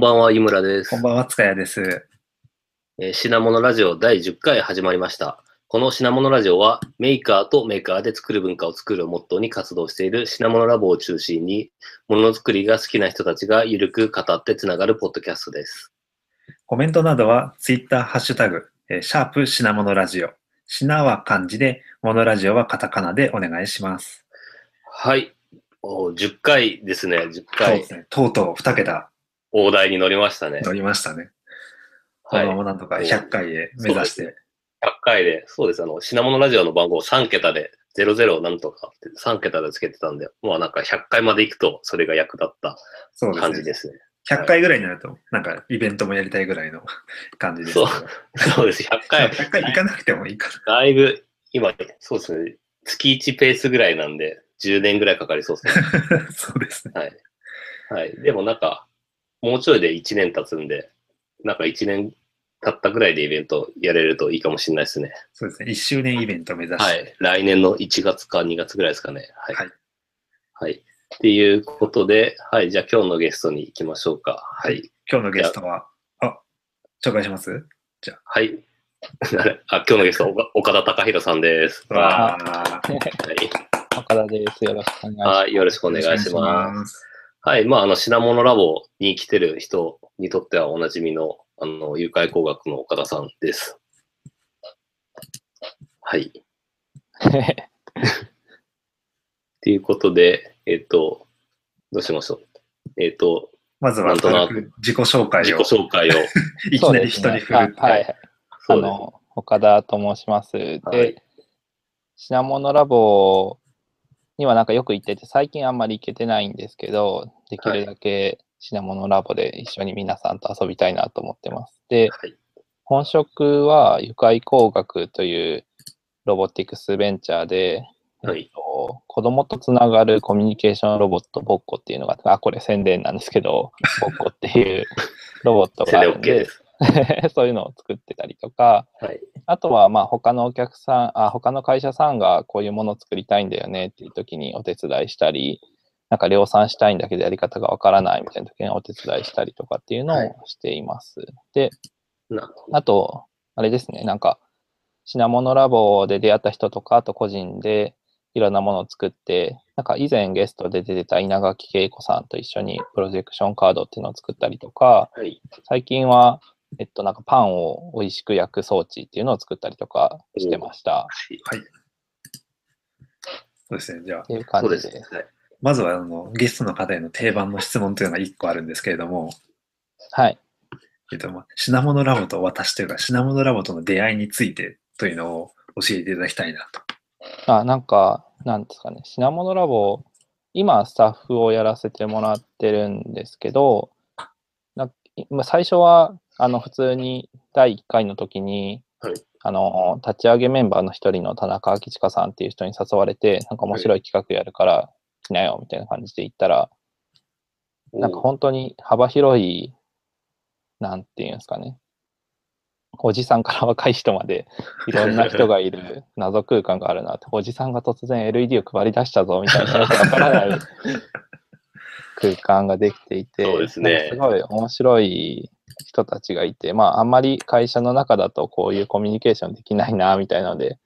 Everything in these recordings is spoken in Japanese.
んばんは、井村です。こんばんは、塚谷です。えー品物ラジオ第10回始まりました。この品物ラジオは、メーカーとメーカーで作る文化を作るをモットーに活動している品物ラボを中心に、ものづくりが好きな人たちがゆるく語ってつながるポッドキャストです。コメントなどは、ツイッター、ハッシュタグ、えーシャープ品物ラジオ。品は漢字で、モノラジオはカタカナでお願いします。はい。おー10回ですね。10そう回で。すね。とうとう2桁大台に乗りましたね。乗りましたね。こはい。のままなんとか100回へ目指して。100回で、そうです。あの、品物ラジオの番号3桁で、00なんとかって3桁でつけてたんで、まあなんか100回まで行くと、それが役立ったそうですね。感じですね。100回ぐらいになると、なんかイベントもやりたいぐらいの 感じですけど。そうです。100回、100回行かなくてもいいかだいぶ、今、そうですね。月1ペースぐらいなんで、10年ぐらいかかりそうですね。な。そうですね。はい。はい。でもなんか、もうちょいで1年経つんで、なんか1年経ったぐらいでイベントやれるといいかもしれないですね。そうですね。1周年イベントを目指して。はい。来年の1月か2月ぐらいですかね。はい。はいはい。っていうことで、はい。じゃあ今日のゲストに行きましょうか。はい。今日のゲストは、あ、紹介します？はい。あれあ今日のゲスト、岡岡田隆弘さんです。はわーい。岡田です。よろしくお願いします。はい。よろしくお願いします。す。はい。まあ、あの、品物ラボに来てる人にとってはおなじみの、あの、誘拐工学の岡田さんです。はい。っていうことで、えっ、と、どうしましょう。えっ、と、まずはなんとなく自己紹介自己を、紹介を。いきなり人に振るって。ねあはい。あの、岡田と申します。で、はい品物ラボにはなんかよく行ってて、最近あんまり行けてないんですけど、できるだけ品物ラボで一緒に皆さんと遊びたいなと思ってます。で、はい。本職は愉快工学というロボティクスベンチャーで、はいえっと、子供とつながるコミュニケーションロボット、ボッコっていうのが、あ、これ宣伝なんですけど、ボッコっていうロボットがある OK んで、です。そういうのを作ってたりとか、はい。あとはまあ他のお客さん、あ他の会社さんがこういうものを作りたいんだよねっていう時にお手伝いしたり、なんか量産したいんだけどやり方がわからないみたいな時にお手伝いしたりとかっていうのはいをしています。で、なるほど。あと、あれですね、なんか、品物ラボで出会った人とか、あと個人でいろんなものを作って、なんか以前ゲストで出てた稲垣恵子さんと一緒にプロジェクションカードっていうのを作ったりとか、はい。最近は、えっと、なんかパンを美味しく焼く装置っていうのを作ったりとかしてました。はい。そうですね。じゃあっ、ていう感そうじで。ですね。はい。まずはあのゲストの方への定番の質問というのが1個あるんですけれども、はい。えっと、まあ品物ラボと私というか、品物ラボとの出会いについてというのを教えていただきたいなと。あ、なんか、なんですかね、品物ラボ、今スタッフをやらせてもらってるんですけど、なまあ最初は、あの、普通に第1回の時に、はい。あの、立ち上げメンバーの一人の田中明親さんっていう人に誘われて、なんか面白い企画やるから来なよ、みたいな感じで言ったら、なんか本当に幅広い、なんていうんですかね。おじさんから若い人までいろんな人がいる 謎空間があるなって、おじさんが突然 LED を配り出したぞみたいなわからない 空間ができていて、そうですね。なんかすごい面白い人たちがいて、まああんまり会社の中だとこういうコミュニケーションできないなみたいなので、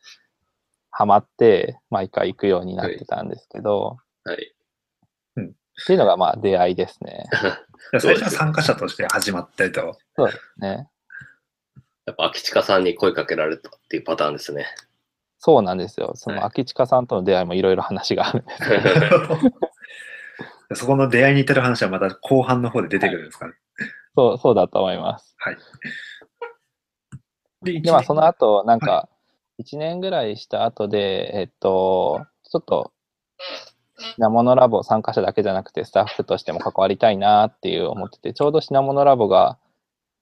ハマって毎回行くようになってたんですけど、はい。っていうのがまあ出会いですね。じゃあ最初は参加者として始まったりと。そうですね。やっぱ、秋近さんに声かけられたっていうパターンですね。そうなんですよ。そはいの秋近さんとの出会いもいろいろ話があるんですけど、そこの出会いに至る話はまた後半の方で出てくるんですかね。そうそうだと思います。はい。で、で、まあ、その後、なんはか、1年ぐらいした後で、えっと、ちょっと、品物ラボ参加者だけじゃなくて、スタッフとしても関わりたいなっていう思ってて、ちょうど品物ラボが、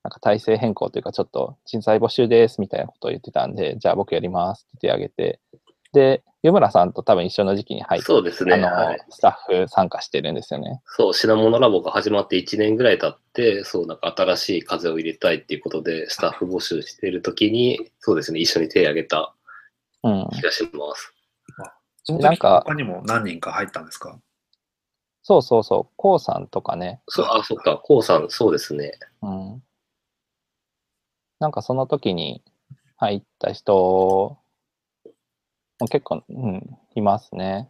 なんか体制変更というか、ちょっと人材募集ですみたいなことを言ってたんで、じゃあ僕やりますって手挙げて、で、湯村さんと多分一緒の時期に入って、そうですね。あの、はい。スタッフ参加してるんですよね。そう、品物ラボが始まって1年ぐらい経って、そう、なんか新しい風を入れたいっていうことで、スタッフ募集しているときに、そうですね、一緒に手を挙げたうん。気がします。その時なんか他にも何人か入ったんですか？そうそうそう、コウさんとかね、そう、あ、そっか、こうさん、そうですね。うん。なんかその時に入った人も結構、うん、いますね。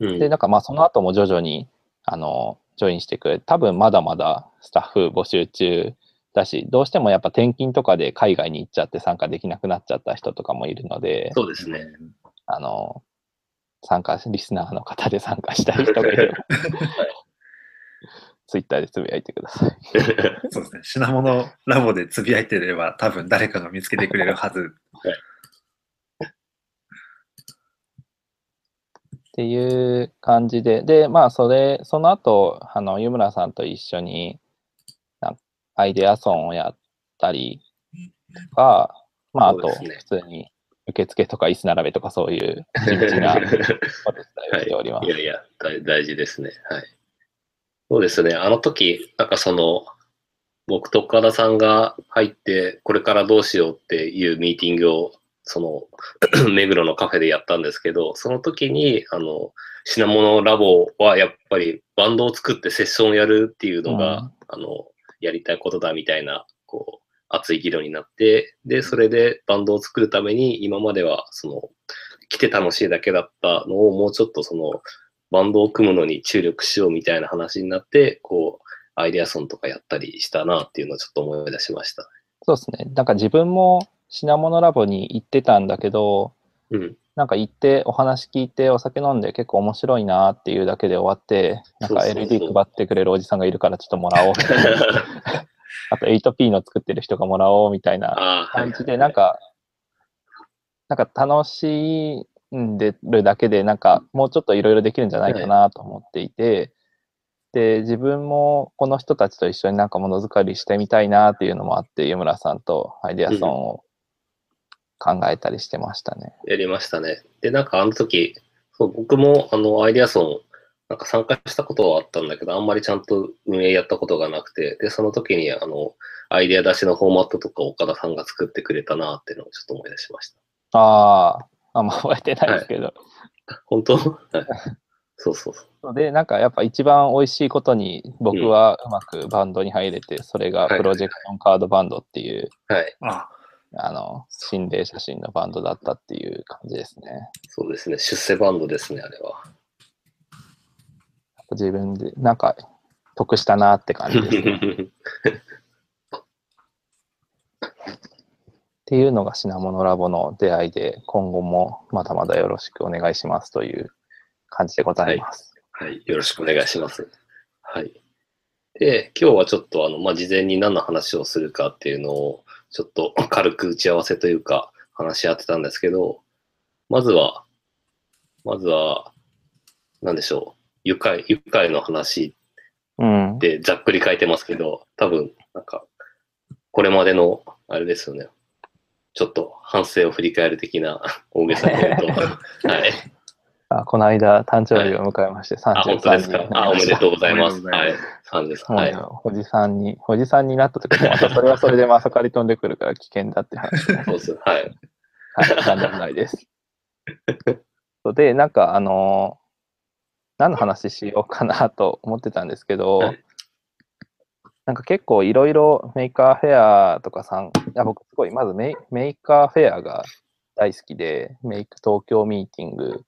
うん。で、なんかまあその後も徐々に、あの、ジョインしてくれ、多分まだまだスタッフ募集中だし、どうしてもやっぱ転勤とかで海外に行っちゃって参加できなくなっちゃった人とかもいるので、そうですね。あの、参加、リスナーの方で参加したい人がいれば、ツイッターでつぶやいてください。そうですね。品物ラボでつぶやいてれば多分誰かが見つけてくれるはず。っていう感じで、で、まあ、それ、その後、あの、湯村さんと一緒に、なんアイデアソンをやったりとか、まあ、あと、普通に受付とか椅子並べとかそういう地道なお手伝いをしております。いやいや、大大事ですね。はい。そうですね。あの時、なんかその、僕と岡田さんが入って、これからどうしようっていうミーティングを、その、目黒のカフェでやったんですけど、その時に、あの、品物ラボはやっぱりバンドを作ってセッションをやるっていうのが、うんあの、やりたいことだみたいな、こう、熱い議論になって、で、それでバンドを作るために、今までは、その、来て楽しいだけだったのを、もうちょっとその、バンドを組むのに注力しようみたいな話になって、こう、アイデアソンとかやったりしたなっていうのをちょっと思い出しました。そうですね。なんか自分も品物ラボに行ってたんだけど、うん。なんか行ってお話聞いてお酒飲んで結構面白いなっていうだけで終わって、なんかそうそうそう LD 配ってくれるおじさんがいるからちょっともらおうみたいな。あと 8P の作ってる人がもらおうみたいな感じで、なんか、なんか楽しんでるだけで、なんかもうちょっといろいろできるんじゃないかなと思っていて、で、自分もこの人たちと一緒になんかものづくりしてみたいなっていうのもあって、湯村さんとアイデアソンを考えたりしてましたね。やりましたね。で、なんかあの時、そう僕もあのアイデアソン、なんか参加したことはあったんだけど、あんまりちゃんと運営やったことがなくて、で、その時にあの、アイデア出しのフォーマットとか岡田さんが作ってくれたなっていうのをちょっと思い出しました。ああ、あんま覚えてないですけど。本当？はいそうそうそう。で、なんかやっぱ一番美味しいことに僕はうまくバンドに入れて、それがはいプロジェクションカードバンドっていう、はい。あ、あの、心霊写真のバンドだったっていう感じですね。そうですね。出世バンドですね、あれは。自分で、なんか、得したなって感じですね。っていうのが品物ラボの出会いで、今後もまだまだよろしくお願いしますという感じでございます。はい。よろしくお願いします。はい。で、今日はちょっとあの、まあ、事前に何の話をするかっていうのを、ちょっと 軽く打ち合わせというか、話し合ってたんですけど、まずは、まずは、何でしょう。愉快、愉快の話うん。ってざっくり書いてますけど、多分、なんか、これまでの、あれですよね。ちょっと反省を振り返る的な大げさに言うと、はい。あこの間、誕生日を迎えまして、あ、本当です33かあ、おめで。とうございます。はいおめでとうございま。そうです。もうねはい。おじさんに、おじさんになった時も、またそれはそれでまさかり飛んでくるから危険だって話ね。そうです。はい。はい、なんでもないです。そうで、なんか、あのー何の話しようかなと思ってたんですけど、はいなんか結構いろいろ Maker Faire とかさん、いや僕すごい、まずメイ Maker Faire が大好きで、 Make Tokyo Meeting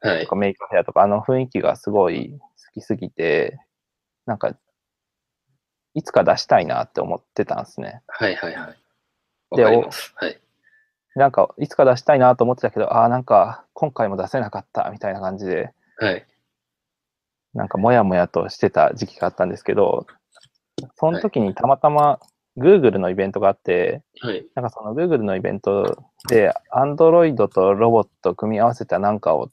はか Maker Faire とか、あの雰囲気がすごい好きすぎて、なんか、いつか出したいなって思ってたんですね。はいはいはい。わで。はい。なんか、いつか出したいなと思ってたけど、ああ、なんか、今回も出せなかったみたいな感じで、はい。なんか、もやもやとしてた時期があったんですけど、その時にたまたま Google のイベントがあって、はい。なんかその Google のイベントで Android とロボットを組み合わせたなんかを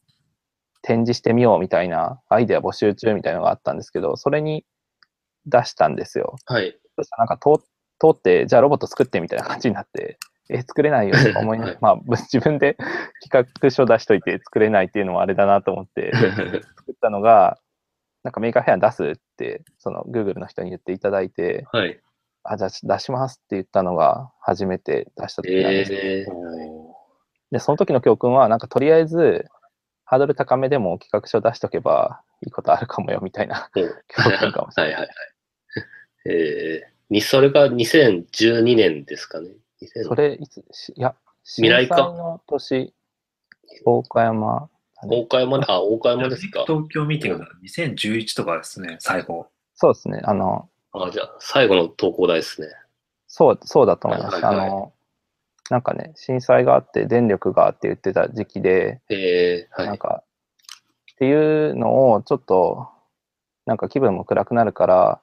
展示してみようみたいなアイデア募集中みたいなのがあったんですけど、それに出したんですよ。はい。そしたらなんか通通って、じゃあロボット作ってみたいな感じになって、え、作れないよとか思いながら、まあ自分で企画書出しといて作れないっていうのもあれだなと思って、で 作ったのが、なんか Maker Faire に出すって、その Google の人に言っていただいて、はい。あ、じゃあ出しますって言ったのが初めて出した時なんです。えー。で、その時の教訓は、なんかとりあえず、ハードル高めでも企画書出しとけばいいことあるかもよみたいなうん教訓かもしれない。はいはいはい。えーに、それが2012年ですかね。2000それ、いつ、しいや、未来か？の年、大岡山、大岡山で、あ、大岡山ですか。東京ミーティングだ2011とかですね、最後。そうですね、あの、あ、じゃあ、最後の投稿台ですね。そう、そうだと思います。はいはいはいあの、なんかね、震災があって、電力がって言ってた時期で、えー、はい。なんか、っていうのをちょっと、なんか気分も暗くなるから、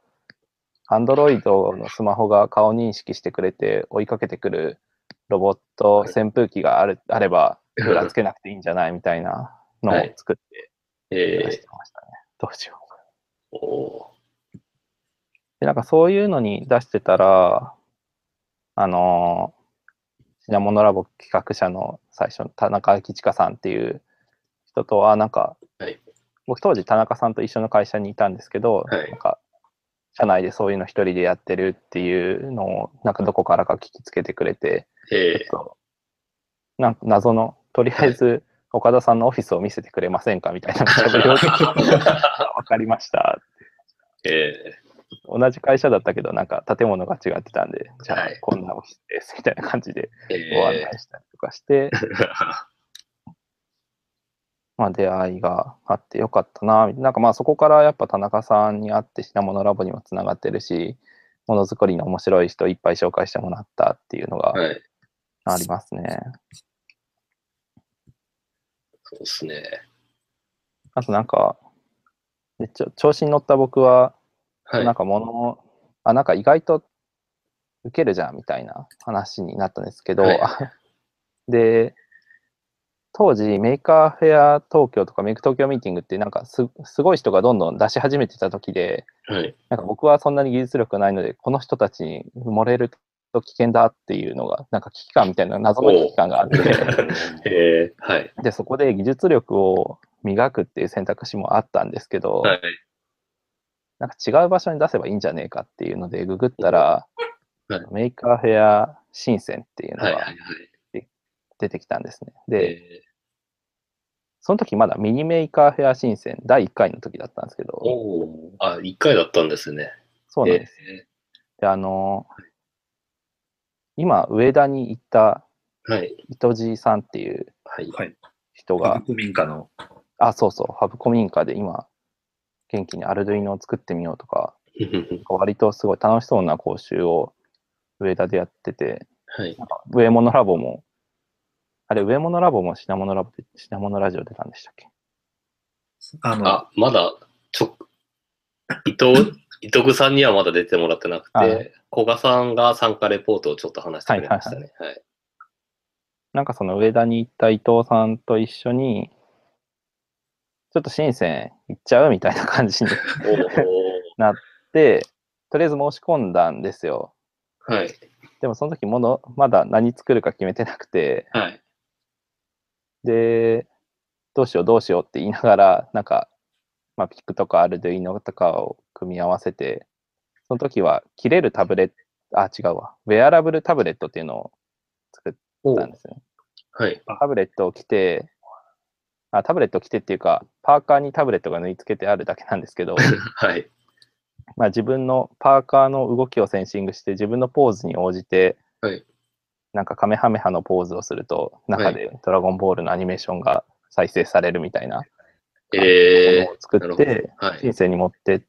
アンドロイドのスマホが顔認識してくれて追いかけてくるロボット扇風機があるあれば、クーラーつけなくていいんじゃないみたいなのをはい作ってえ出してましたね。どうしよう。ー、おで、なんかそういうのに出してたら、あのー品物ラボ企画者の最初の田中吉香さんっていう人とは、なんか、はい。僕当時田中さんと一緒の会社にいたんですけど、はい。なんか、社内でそういうの一人でやってるっていうのを、なんかどこからか聞きつけてくれて、ー。えっと、なんか謎の、とりあえず、岡田さんのオフィスを見せてくれませんかみたいな無茶ぶりを わかりましたー、え同じ会社だったけど、なんか建物が違ってたんで、じゃあはいこんなオフィスですみたいな感じでー、えご案内したりとかして、まあ出会いがあってよかったな、みたいななんかまあそこからやっぱ田中さんに会って品物ラボにもつながってるし、ものづくりの面白い人いっぱい紹介してもらったっていうのがー、はい。ありますね。そうですね。あとなんか、でちょ調子に乗った僕は、はい。なんか物を、あ、なんか意外と受けるじゃんみたいな話になったんですけど、はい で、当時 Maker Faire 東京とか Make Tokyo Meeting ってなんかすすごい人がどんどん出し始めてた時で、はい。なんか僕はそんなに技術力ないので、この人たちに埋もれると危険だっていうのが、なんか危機感みたいな謎の危機感があって、えー、はい。で、そこで技術力を磨くっていう選択肢もあったんですけど、はい。なんか違う場所に出せばいいんじゃねえかっていうので、ググったら、はい Maker Faire 深センっていうのがい。出てきたんですね。で、えその時まだ Mini Maker Faire 深セン第1回の時だったんですけどー、、おーあ、1回だったんですね。そうなんです。えで、あの、今、上田に行ったーはい。糸地さんっていうはい。はい。人が古民家の。あ、そうそう、ハブ古民家で今、元気に Arduino を作ってみようとか、割とすごい楽しそうな講習を上田でやってて、はい。上物ラボも、あれ、上物ラボも品物ラボで、品物ラジオ出たんでしたっけ？あの、あ、まだ、ちょ、伊藤、伊藤さんにはまだ出てもらってなくあて、古賀さんが参加レポートをちょっと話してくれましたね。はい。なんかその上田に行った伊藤さんと一緒に、ちょっと深セン行っちゃうみたいな感じになって、とりあえず申し込んだんですよ。はい。でもその時もの、まだ何作るか決めてなくて、はい。で、どうしようどうしようって言いながら、なんか、まあ、ピックとかアルドゥイノとかを組み合わせて、その時は切れるタブレット、あ、違うわ。ウェアラブルタブレットっていうのを作ったんですね。はい。タブレットを着て、あ、タブレットを着てっていうか、パーカーにタブレットが縫い付けてあるだけなんですけど、はい。まあ自分のパーカーの動きをセンシングして、自分のポーズに応じて、はいなんかかめはめ波のポーズをすると、中でドラゴンボールのアニメーションが再生されるみたいなもえのを作って、。はい。深センに持ってっ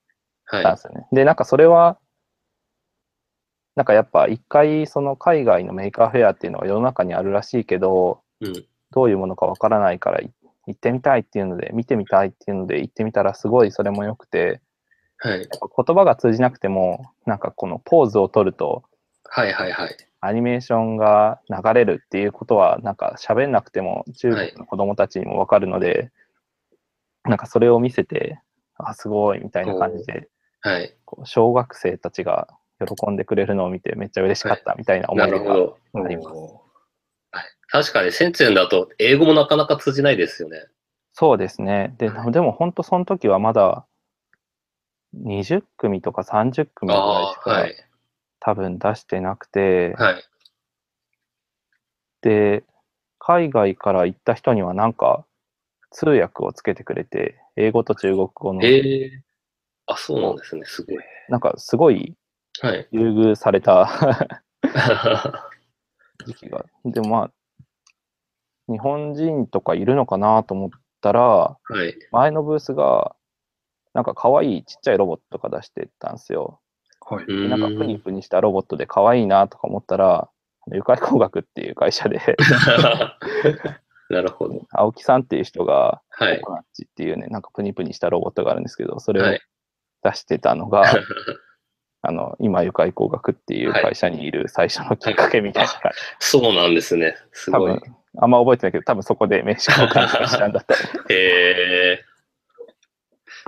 はい。たんですよね。で、なんかそれは、なんかやっぱ一回その海外の Maker Faire っていうのが世の中にあるらしいけど、うん。どういうものかわからないからい行ってみたいっていうので、見てみたいっていうので行ってみたらすごいそれも良くて、はい。言葉が通じなくても、なんかこのポーズを取るとはいはいはい。アニメーションが流れるっていうことは、なんか喋んなくても中国の子供たちにもわかるので、なんかそれを見せて、あ、すごいみたいな感じで、はい。こう小学生たちが喜んでくれるのを見てめっちゃ嬉しかったみたいな思ない出が。あります。はい確かに、センツェンだと英語もなかなか通じないですよね。そうですね。で、はいでも本当その時はまだ20組とか30組ぐらいしああ、はかい。多分出してなくて、はい。で、海外から行った人にはなんか通訳をつけてくれて、英語と中国語の、へえ。あ、そうなんですね。すごい。なんかすごいはい。優遇された 時期が。でもまあ、日本人とかいるのかなと思ったら、はい。前のブースが、なんか可愛いちっちゃいロボットとか出してたんですよ。はい。うでなんかプニん。プニしたロボットで可愛いなとか思ったら、ゆかり工学っていう会社で、なるほど。青木さんっていう人が、はい。ココナッチっていうね、なんかプニプニしたロボットがあるんですけど、それをはい。出してたのが、あの、今、ゆかり工学っていうはい会社にいる最初のきっかけみたいな感じ。そうなんですね。す多ごい分。、あんま覚えてないけど、多分そこで名刺交換したんだった。へえ。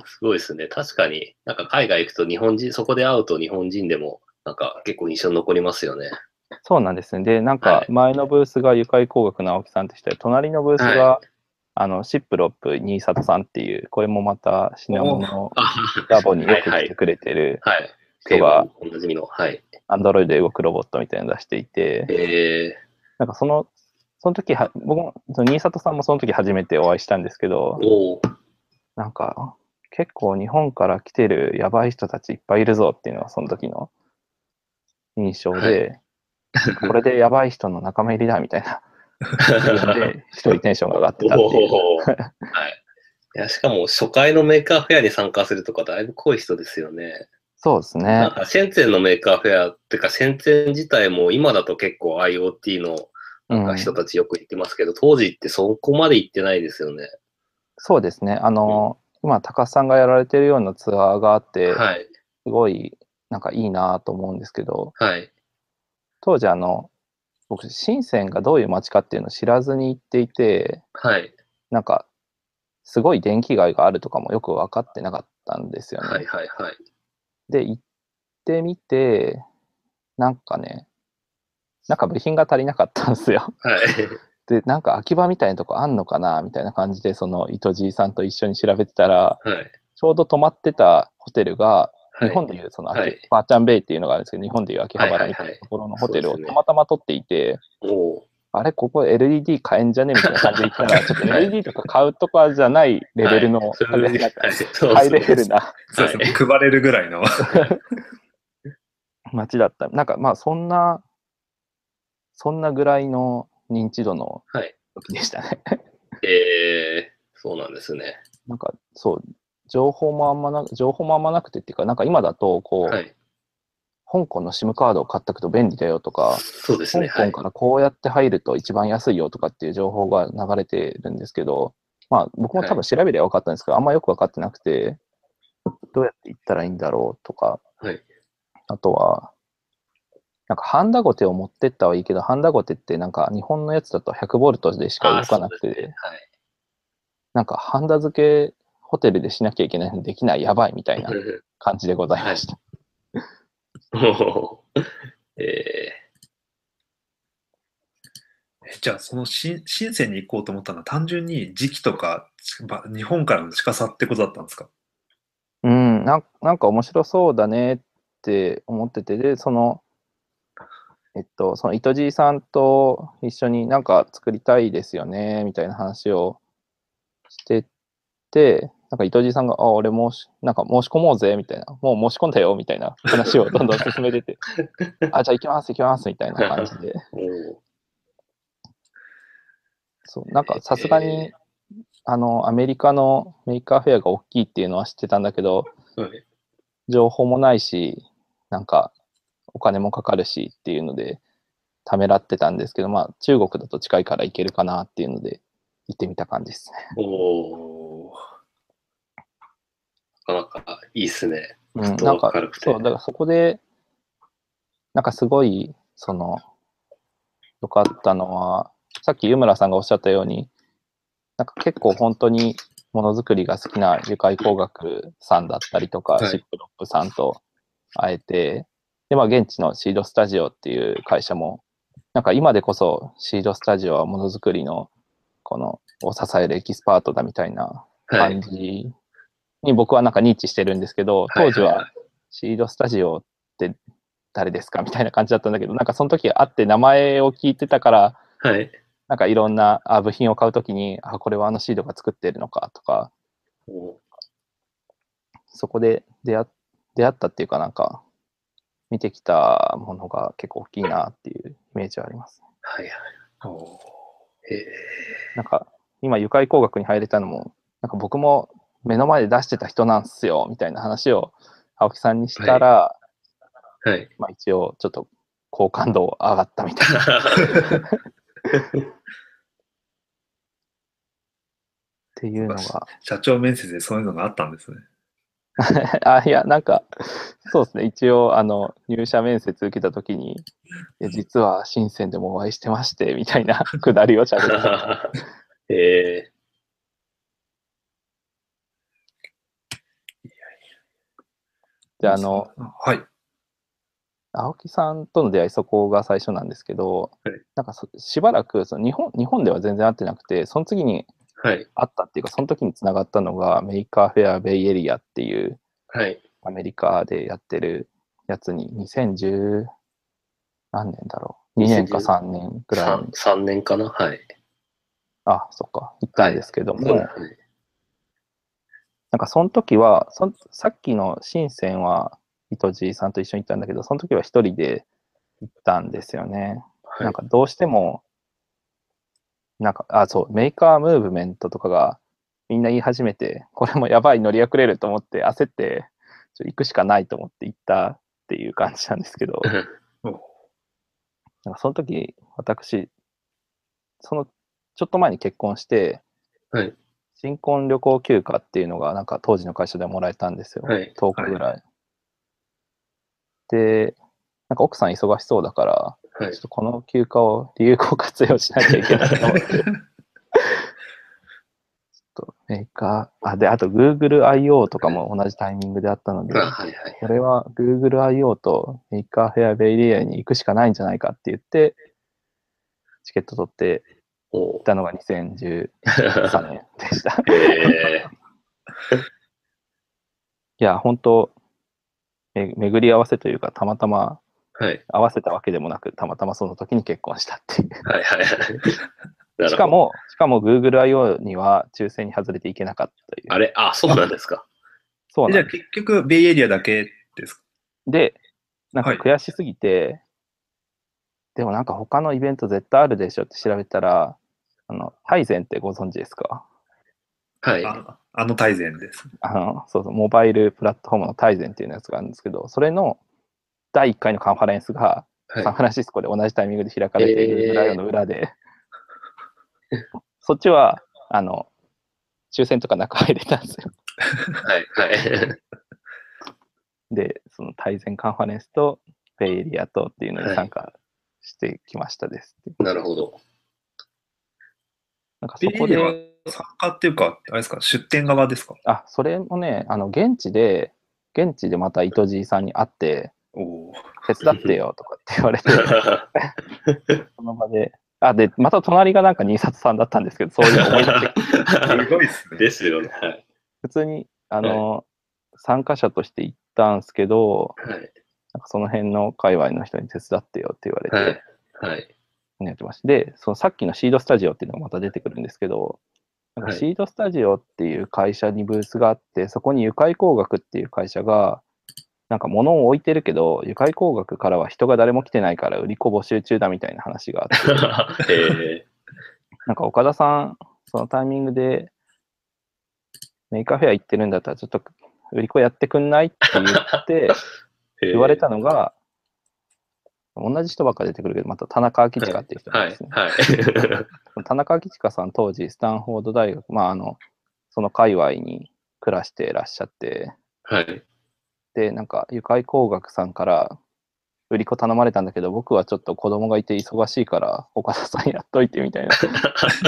すごいですね。確かに、なんか海外行くと日本人、そこで会うと日本人でも、なんか結構印象に残りますよね。そうなんですね。で、なんはいか前のブースがゆかり工学の青木さんって人で、隣のブースが、はあの、シップロップ新里さんっていう、これもまた品物あラボによくはい来てくれてる、はい。人が定番おなじみの。はい。アンドロイドで動くロボットみたいなの出していて、へえ。なんかその、その時は、僕も、その新里さんもその時初めてお会いしたんですけど。なんか、結構日本から来てるやばい人たちいっぱいいるぞっていうのがその時の印象で、これでやばい人の仲間入りだみたいな。で、一人テンションが上がってたっていう。はい。いや、しかも初回の Maker Faire に参加するとかだいぶ濃い人ですよね。そうですね。なんか、シェンツェンの Maker Faire っていうか、シェンツェン自体も今だと結構 IoT のなんか人たちよく行ってますけど、当時ってそこまで行ってないですよね。そうですね。あの、今、高須さんがやられてるようなツアーがあって、はい。すごい、なんかいいなと思うんですけど、はい。当時、あの、僕、深センがどういう街かっていうのを知らずに行っていて、はい。なんか、すごい電気街があるとかもよく分かってなかったんですよね。はい。はい。はい。で、行ってみて、なんかね、なんか部品が足りなかったんですよ。はい。で、なんか空き場みたいなとこあんのかなみたいな感じで、その糸じいさんと一緒に調べてたら、はい。ちょうど泊まってたホテルが、はい。日本でいうその秋、はいバーチャンベイっていうのがあるんですけど、日本でいう秋葉原みたいなところのホテルをたまたま取っていて、あれ、ここ LED 買えんじゃねみたいな感じで言ったら、ちょっとはい LED とか買うとかじゃないレベルの、ハイレベルなそうですね。配れるぐらいの。街だった。なんかまあそんな、そんなぐらいの認知度のはい。時でしたね。えー、そうなんですね。なんかそう、情報もあんまな、情報もあんまなくてっていうか、なんか今だと、こう、はい。香港の SIM カードを買っておくと便利だよとか、そうですね。はい。香港からこうやって入ると一番安いよとかっていう情報が流れてるんですけど、まあ僕も多分調べれば分かったんですけど、あんまよく分かってなくて、どうやって行ったらいいんだろうとか、はい。あとは、なんかハンダゴテを持ってったはいいけど、ハンダゴテってなんか日本のやつだと100ボルトでしか動かなくて、ね。はい。なんかハンダ付けホテルでしなきゃいけないのできない、やばいみたいな 感じでございました。ええじゃあ、そのし深センに行こうと思ったのは単純に時期とか、ば日本からの近さってことだったんですか？うん、なんなんか面白そうだねって思ってて、で、その、えっと、その糸じいさんと一緒になんか作りたいですよね、みたいな話をしてて、なんか糸じいさんが、あ、俺もし、なんか申し込もうぜ、みたいな、もう申し込んだよ、みたいな話をどんどん進めてて、あ、じゃあ行きます、行きます、みたいな感じで、そう、なんかさすがに、あの、アメリカの Maker Faire が大きいっていうのは知ってたんだけど、はい。情報もないし、なんかお金もかかるしっていうので、ためらってたんですけど、まあ中国だと近いから行けるかなっていうので、行ってみた感じですね。おーなかなかいいっすね。うん、人なんかそう、だからそこで、なんかすごい、その、良かったのは、さっき湯村さんがおっしゃったように、なんか結構本当にものづくりが好きな愉快工学さんだったりとか、はいシップロップさんと会えて、で、まあ現地のシードスタジオっていう会社も、なんか今でこそシードスタジオはものづくりのこのを支えるエキスパートだみたいなはい感。じに僕はなんか認知してるんですけど、当時はシードスタジオって誰ですかみたいな感じだったんだけど、なんかその時会って名前を聞いてたから、はい。ななんかいろんなあ部品を買うときに、あ、これはあのシードが作っているのかとか、おそこで出会出会ったっていうかなんか、見てきたものが結構大きいなっていうイメージはあります。はいはい。おへえなんか、今、愉快工学に入れたのも、なんか僕も目の前で出してた人なんすよ、みたいな話を青木さんにしたら、はい。まあ一応ちょっと好感度上がったみたいな。っていうのが。社長面接でそういうのがあったんですね。あ、いや、なんか、そうですね。一応、あの、入社面接受けたときに、いや実は深センでもお会いしてまして、みたいな くだりをしゃべった。へえで、あの、はい。青木さんとの出会い、そこが最初なんですけど、はいなんかそしばらくその日本、日本では全然会ってなくて、その次にはい。会ったっていうか、その時につながったのが、 Maker Faire Bay Area っていうはい。アメリカでやってるやつに、2010何年だろう。2年か3年ぐらいに 3, 3年かな？はい。あ、そっか、行ったんですけども、はいなんかその時は、そんさっきの深センは、糸地さんと一緒に行ったんだけど、その時は一人で行ったんですよね。はいなんかどうしても、なんか、あ、そう、メーカームーブメントとかがみんな言い始めて、これもやばい乗り遅れると思って焦って、ちょ行くしかないと思って行ったっていう感じなんですけど、なんかその時、私、そのちょっと前に結婚して、はい。新婚旅行休暇っていうのが、なんか当時の会社でもらえたんですよ。はい。10日ぐらい。で、なんか奥さん忙しそうだから、はいちょっ。とこの休暇を有効活用しなきゃいけないと思って、ちょっと Maker、あ、で、あと Google I.O. とかも同じタイミングであったので、あはいはい。これは Google I.O. とメーカーフェアベイリアに行くしかないんじゃないかって言って、チケット取ってお行ったのが2013年でした。え いや、本当め巡り合わせというか、たまたまー、はい。合わせたわけでもなく、たまたまその時に結婚したっていう。はいはいはい。しか、も、しかも Google I.O. には抽選に外れていけなかったという。あれ？あ、そうなんですか。じゃあそうなんです。結局、ベイエリアだけですか？で、なんかはい悔しすぎて、でもなんか他のイベント絶対あるでしょって調べたら、あの、タイゼンってご存知ですか？はい。ああの大全です。あの、そうそう、モバイルプラットフォームのタイゼンっていうやつがあるんですけど、それの第1回のカンファレンスがはいサンフランシスコで同じタイミングで開かれているライオの裏で、そっちは、あの、抽選とか中入れたんですよ。はい。はい。で、その対戦カンファレンスとベイエリアとっていうのに参加してきましたですって。なるほど。なんかそこで、参加っていうか、あれですか、出店側ですか？あ、それもね、あの、現地で、現地でまた糸地さんに会って、おお。手伝ってよとかって言われて、その場で、あ、で、また隣がなんか新里さんだったんですけど、そういう思い出してすごいっすね。ですよね。はい。普通に、あの、参加者として行ったんですけど、はい。なんかその辺の界隈の人に手伝ってよって言われて、はい。はい。やってました。で、そのさっきのシードスタジオっていうのがまた出てくるんですけど、なんかはい Seeed Studio っていう会社にブースがあって、そこにユカイ工学っていう会社が、なんか物を置いてるけど、ユカイ工学からは人が誰も来てないから売り子募集中だみたいな話があって、えなんか岡田さん、そのタイミングで、 Maker Faire 行ってるんだったら、ちょっと売り子やってくんないって言って、ー、言われたのが、同じ人ばっか出てくるけど、また田中明親っていう人なんはいですね。。はい。田中明親さん、当時、スタンフォード大学、まあ、あの、その界隈に暮らしてらっしゃって、はい。で、なんか、愉快工学さんから、売り子頼まれたんだけど、僕はちょっと子供がいて忙しいから、岡田さんやっといてみたいなこ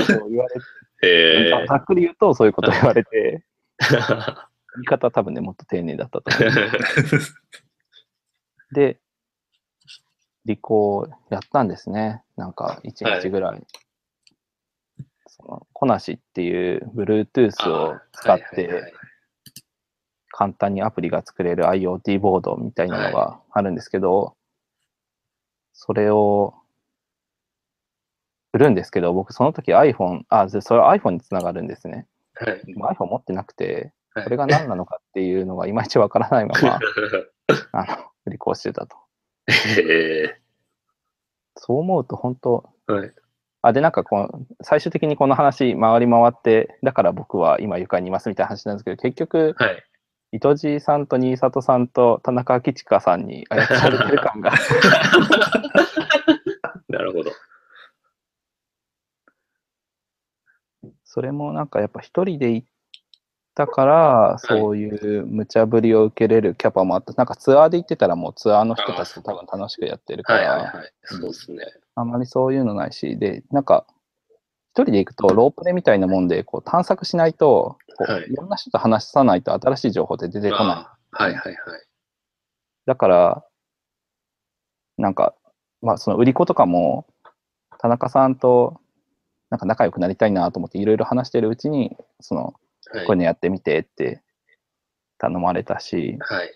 とを言われて、えざざっくり言うとそういうこと言われて、ー、言い方は多分ね、もっと丁寧だったと思う。で、履行やったんですね。なんか1日ぐらい。そのコナシっていう Bluetooth を使っはいはいはてい簡単にアプリが作れる IoT ボードみたいなのがあるんですけど、それを売るんですけど、僕その時 iPhone、あ、でそれは iPhone につながるんですね。iPhone 持ってなくて、はいこれが何なのかっていうのがいまいちわからないまま、あの、振り越してたと。えそう思うと本当、ー、はい。あ、で、なんかこの、最終的にこの話回り回って、だから僕は今床にいますみたいな話なんですけど、結局、はい。糸地さんと新里さんと田中明親さんに操られてる感が なるほど。それもなんかやっぱ一人で行ったから、そういう無茶ぶりを受けれるキャパもあった。なんかツアーで行ってたらもうツアーの人たちと多分楽しくやってるかはいはいら、はい。そうですね。あんまりそういうのないし、で、なんか、一人で行くとロープレみたいなもんで、こう探索しないと、こうはいいろんな人と話さないと新しい情報って出てこない。はいはいはい。だから、なんか、まあその売り子とかも、田中さんとなんか仲良くなりたいなと思っていろいろ話してるうちに、その、はいこういうのやってみてって頼まれたし、はい。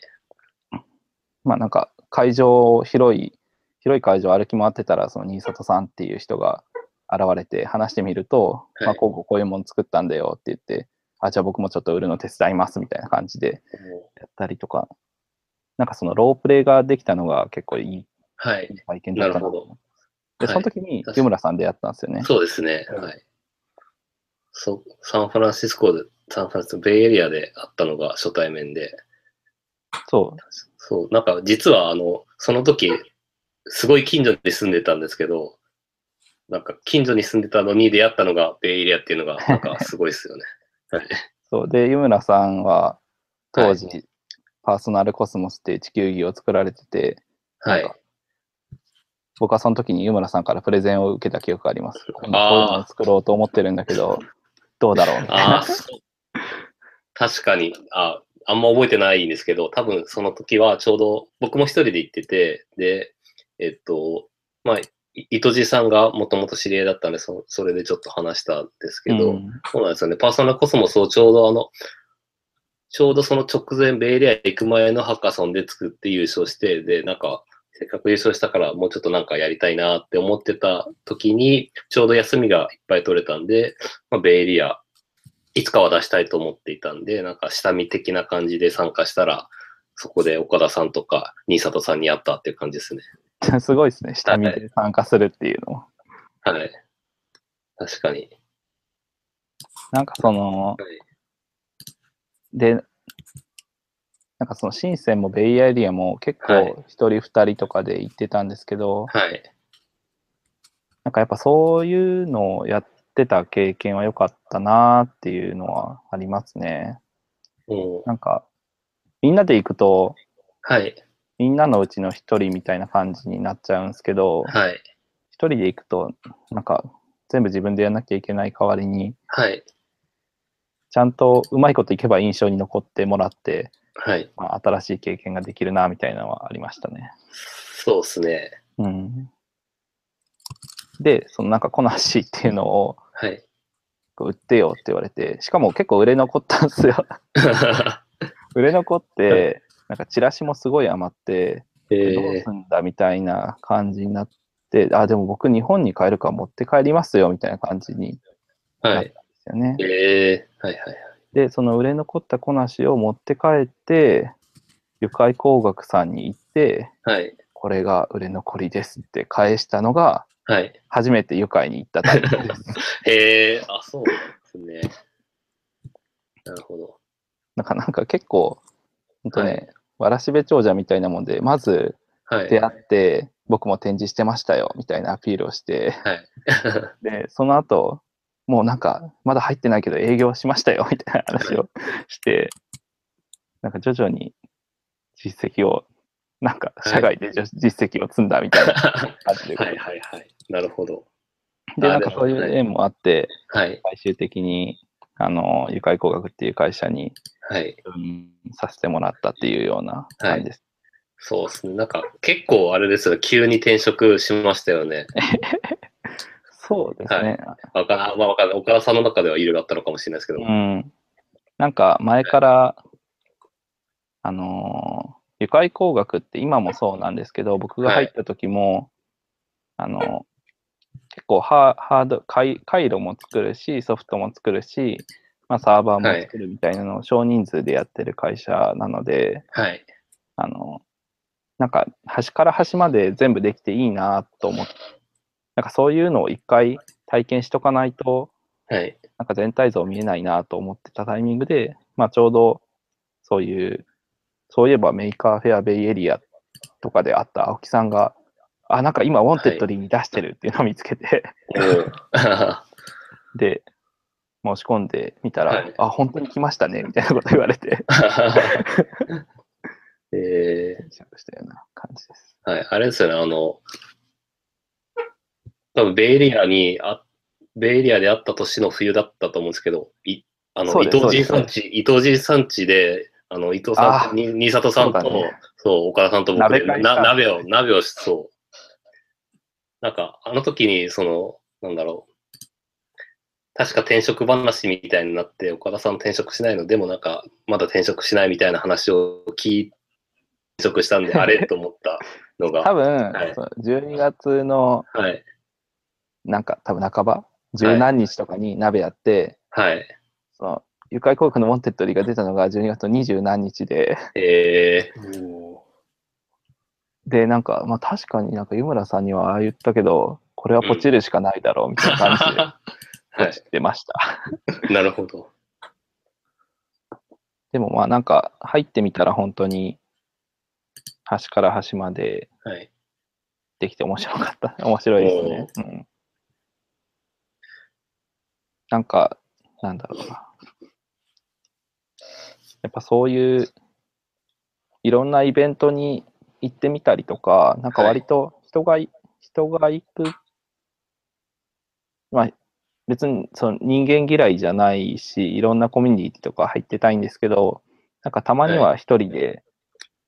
まあなんか会場、広い、広い会場歩き回ってたら、その新里さんっていう人が現れて話してみると、はいまあこうこうこういうもの作ったんだよって言って、あ、じゃあ僕もちょっと売るの手伝いますみたいな感じでやったりとか、なんかそのロープレイができたのが結構いいはい。体験だったなとなで、その時に湯村さんでやったんですよね。そうですね。うんはい。そう、サンフランシスコで、サンフランシスコ、ベイエリアで会ったのが初対面で、そう。そう、なんか実はあの、その時、すごい近所に住んでたんですけど、なんか近所に住んでたのに出会ったのがベイエリアっていうのが、なんかすごいですよね。はい。そう。で、湯村さんは当時、パーソナルコスモスっていう地球儀を作られてて、はい僕はその時に湯村さんからプレゼンを受けた記憶があります。今度こういうのを作ろうと思ってるんだけど、どうだろうみたいあな。確かに、あ、あんま覚えてないんですけど、多分その時はちょうど僕も一人で行ってて、で、えっと、まあ、い糸地さんがもともと知り合いだったんで、そそれでちょっと話したんですけど、うんそうなんですよね。パーソナルコスモスをちょうどあの、ちょうどその直前、ベイエリア行く前のハッカソンで作って優勝して、で、なんか、せっかく優勝したからもうちょっとなんかやりたいなって思ってた時に、ちょうど休みがいっぱい取れたんで、まあ、ベイエリア、いつかは出したいと思っていたんで、なんか下見的な感じで参加したら、そこで岡田さんとか新里さんに会ったっていう感じですね。すごいですね。下見で参加するっていうのも。はい。確かに。なんかその、はいで、なんかその深センもベイエリアも結はい構一人二人とかで行ってたんですけど、はい。なんかやっぱそういうのをやってた経験は良かったなっていうのはありますね。うん、なんか、みんなで行くと、はい。みんなのうちの一人みたいな感じになっちゃうんですけど、はい。一人で行くと、なんか全部自分でやんなきゃいけない代わりに、はい。ちゃんとうまいこといけば印象に残ってもらって、はい。まあ、新しい経験ができるなみたいなのはありましたね。そうですね。うん。で、そのなんかこなしっていうのをはい。売ってよって言われて、しかも結構売れ残ったんですよ。売れ残って、なんかチラシもすごい余って、えどうーすんだみたいな感じになって、あ、でも僕日本に帰るから持って帰りますよみたいな感じにはい。ですよね。えー、はいはいで、その売れ残ったこなしを持って帰って、愉快工学さんに行って、はい。これが売れ残りですって返したのが、はい。初めて愉快に行ったタイミングです。へえー、あ、そうなんですね。なるほど。なんか、なんか結構、ほんとね、はいわらしべ長者みたいなもんで、まずはい。出会って、僕も展示してましたよ、みたいなアピールをして、はい。で、その後、もうなんか、まだ入ってないけど営業しましたよ、みたいな話をして、なんか徐々に実績を、なんか社外で実績を積んだみたいな 感じで、はいはいはい。なるほど。で、あなんかそういう縁もあって、はい。最終的に、あの、愉快工学っていう会社に、はい。うん、させてもらったっていうような感じです。そうですね。なんか結構あれですよ。急に転職しましたよね。そうですね。わかまあわかんない。岡田さんの中ではいろいろあったのかもしれないですけど。うん。なんか前から、あのー愉快工学って今もそうなんですけど、僕が入った時も、あの、結構ハーハード回、回路も作るし、ソフトも作るし、まあ、サーバーも作るみたいなのを少人数でやってる会社なので、はい。あの、なんか端から端まで全部できていいなと思って、なんかそういうのを一回体験しとかないと、はい。なんか全体像見えないなと思ってたタイミングで、まあちょうどそういう、そういえば Maker Faire Bay Areaとかであった青木さんが、あ、なんか今 Wantedly に出してるっていうのを見つけて、うん。で、申し込んでみたら、はいあ、本当に来ましたね、みたいなこと言われて、えー、したような感じです。はい。あれですよね、あの、多分ベイエリアにあ、ベイエリアであった年の冬だったと思うんですけど、いあの、伊藤じいさんち、伊藤じいさんちで、あの、伊藤さあん、に新里さんと、そうそう,、岡田さんと僕で、鍋を、鍋をし、そう。なんか、あの時に、その、なんだろう。確か転職話みたいになって、岡田さん転職しないの、でもなんか、まだ転職しないみたいな話を聞い転職したんで、あれと思ったのが。多分、はいその12月のはい。なんか多分半ば、十何日とかに鍋やって、はい。その愉快航空のモンテッドリーが出たのが12月の20何日で、えで、なんか、まあ確かになんか湯村さんにはああ言ったけど、これはポチるしかないだろうみたいな感じで ポチってました。い。なるほど。でもまあなんか入ってみたら本当に端から端まではい。できて面白かった。面白いですね。うん、なんか、なんだろうな。やっぱそういう、いろんなイベントに行ってみたりとか、なんか割と人がい、人が行く、まあ別にその人間嫌いじゃないし、いろんなコミュニティとか入ってたいんですけど、なんかたまには一人で、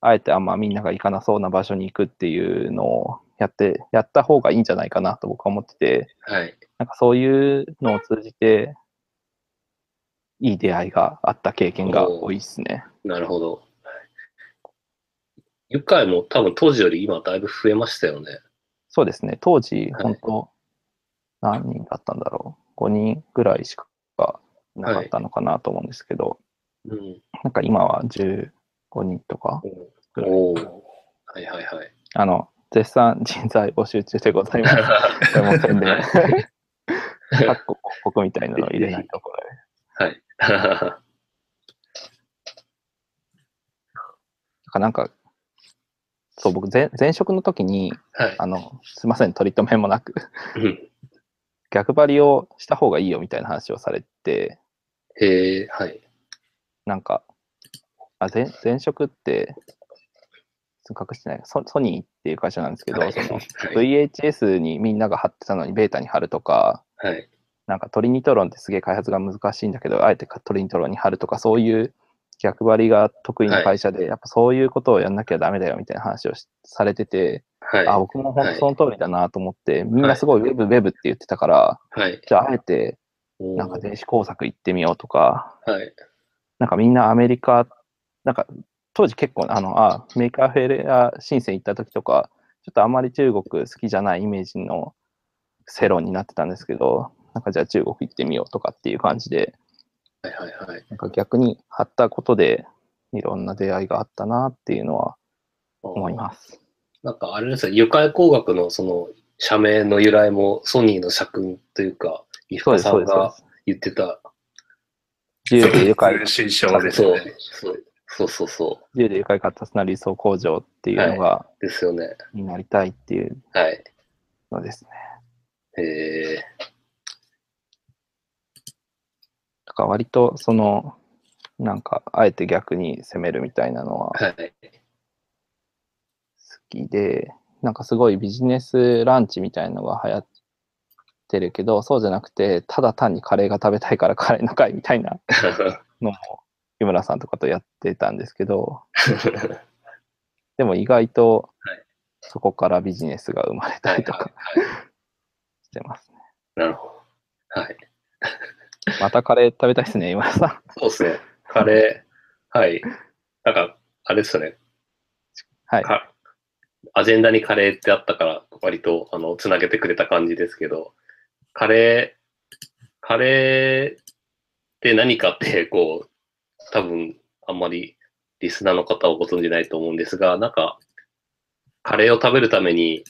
あえてあんまみんなが行かなそうな場所に行くっていうのをやって、やった方がいいんじゃないかなと僕は思ってて、はい。なんかそういうのを通じて、いい出会いがあった経験が多いですね。なるほど。愉快も多分当時より今だいぶ増えましたよね。そうですね。当時、はい本当、何人だったんだろう。5人ぐらいしかなかったのかなと思うんですけど、うん。なんか今は15人とかぐらいお。はいはいはい。あの、絶賛人材募集中でございます。これも宣伝。各国広告みたいなのを入れないところで。はい。なんか、そう、僕前、前職の時に、はい。あの、すいません、取り留めもなく、うん。逆張りをした方がいいよみたいな話をされて、へえ、はい。なんか、あ前前職って、隠してないソ、ソニーっていう会社なんですけど、はいそのはい VHS にみんなが貼ってたのにベータに貼るとか、はい。なんかトリニトロンってすげえ開発が難しいんだけど、あえてトリニトロンに貼るとか、そういう逆張りが得意な会社で、やっぱそういうことをやんなきゃダメだよみたいな話をしされてて、はい。あ、僕も本はい当その通りだなと思って、みんなすごいウェブ、ウェブって言ってたから、はい。じゃああえてなんか電子工作行ってみようとか、はい。なんかみんなアメリカ、なんか当時結構あの、あ、メーカーフェレア申請行った時とか、ちょっとあんまり中国好きじゃないイメージの世論になってたんですけど、なんかじゃあ中国行ってみようとかっていう感じで、はいはいはい。なんか逆に貼ったことでいろんな出会いがあったなっていうのは思います。なんかあれですね、ユカイ工学のその社名の由来もソニーの社訓というか、井そうです、深さそうんが言ってた、自由で愉快、推奨ですそうね。そうそうそうそ自由で愉快活発な理想工場っていうのが、うですよね。になりたいっていうはい。のですね。えー、だから割とその、なんかあえて逆に攻めるみたいなのははい。好きで、なんかすごいビジネスランチみたいなのが流行ってるけど、そうじゃなくて、ただ単にカレーが食べたいから カレーの会みたいな のも、湯村さんとかとやってたんですけど、でも意外とはいそこからビジネスが生まれたりとかしてますね。なるほど。はい。またカレー食べたいですね、湯村さん。そうですね。カレー、はい。なんか、あれですよね。はい。かアジェンダにカレーってあったから、割と、あの、つなげてくれた感じですけど、カレー、カレーって何かって、こう、多分、あんまりリスナーの方はご存じないと思うんですが、なんか、カレーを食べるために、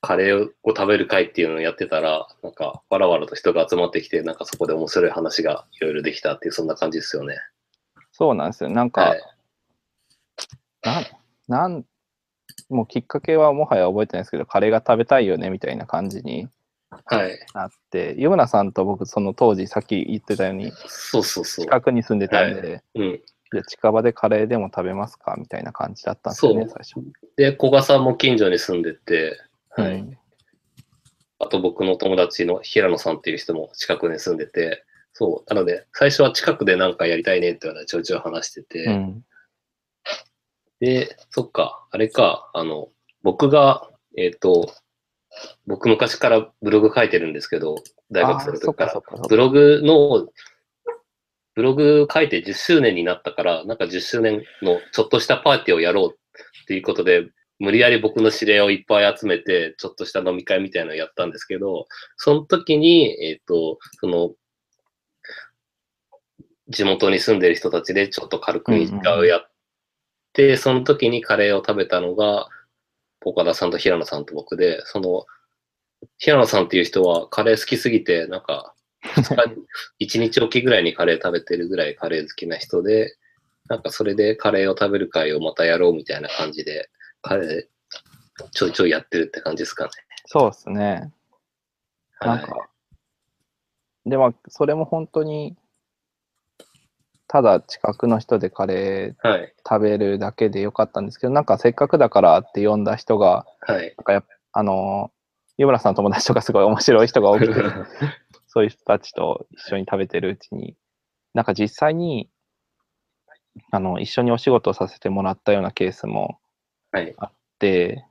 カレーを食べる会っていうのをやってたら、なんか、わらわらと人が集まってきて、なんかそこで面白い話がいろいろできたっていう、そんな感じですよね。そうなんですよ。なんか、はい。なん、なん、もうきっかけはもはや覚えてないですけど、カレーが食べたいよねみたいな感じにはい。なって、湯村さんと僕、その当時、さっき言ってたように、そうそうそう。近くに住んでたんで、うん。じゃあ近場でカレーでも食べますかみたいな感じだったんですよね、そ最初。で、古賀さんも近所に住んでて、はい。うんあと僕の友達の平野さんっていう人も近くに住んでて、そう。なので、最初は近くでなんかやりたいねってちょいちょい話してて、うん。で、そっか、あれか、あの、僕が、えっ、と、僕昔からブログ書いてるんですけど、大学生の時から。ブログの、ブログ書いて10周年になったから、なんか10周年のちょっとしたパーティーをやろうっていうことで、無理やり僕の知り合いをいっぱい集めて、ちょっとした飲み会みたいなのをやったんですけど、その時に、えっ、と、その、地元に住んでる人たちでちょっと軽く日課をやって、その時にカレーを食べたのが、岡田さんと平野さんと僕で、その、平野さんっていう人はカレー好きすぎて、なんか、2日に 1日おきぐらいにカレー食べてるぐらいカレー好きな人で、なんかそれでカレーを食べる会をまたやろうみたいな感じで、カレーちょいちょいやってるって感じですかね。そうですね。なんはいか、でも、それも本当に、ただ近くの人でカレーはい。食べるだけでよかったんですけど、なんかせっかくだからって呼んだ人が、はい。なんかやっあの、湯村さんの友達とかすごい面白い人が多くて、そういう人たちと一緒に食べてるうちに、なんか実際に、あの、一緒にお仕事をさせてもらったようなケースもはい。あって、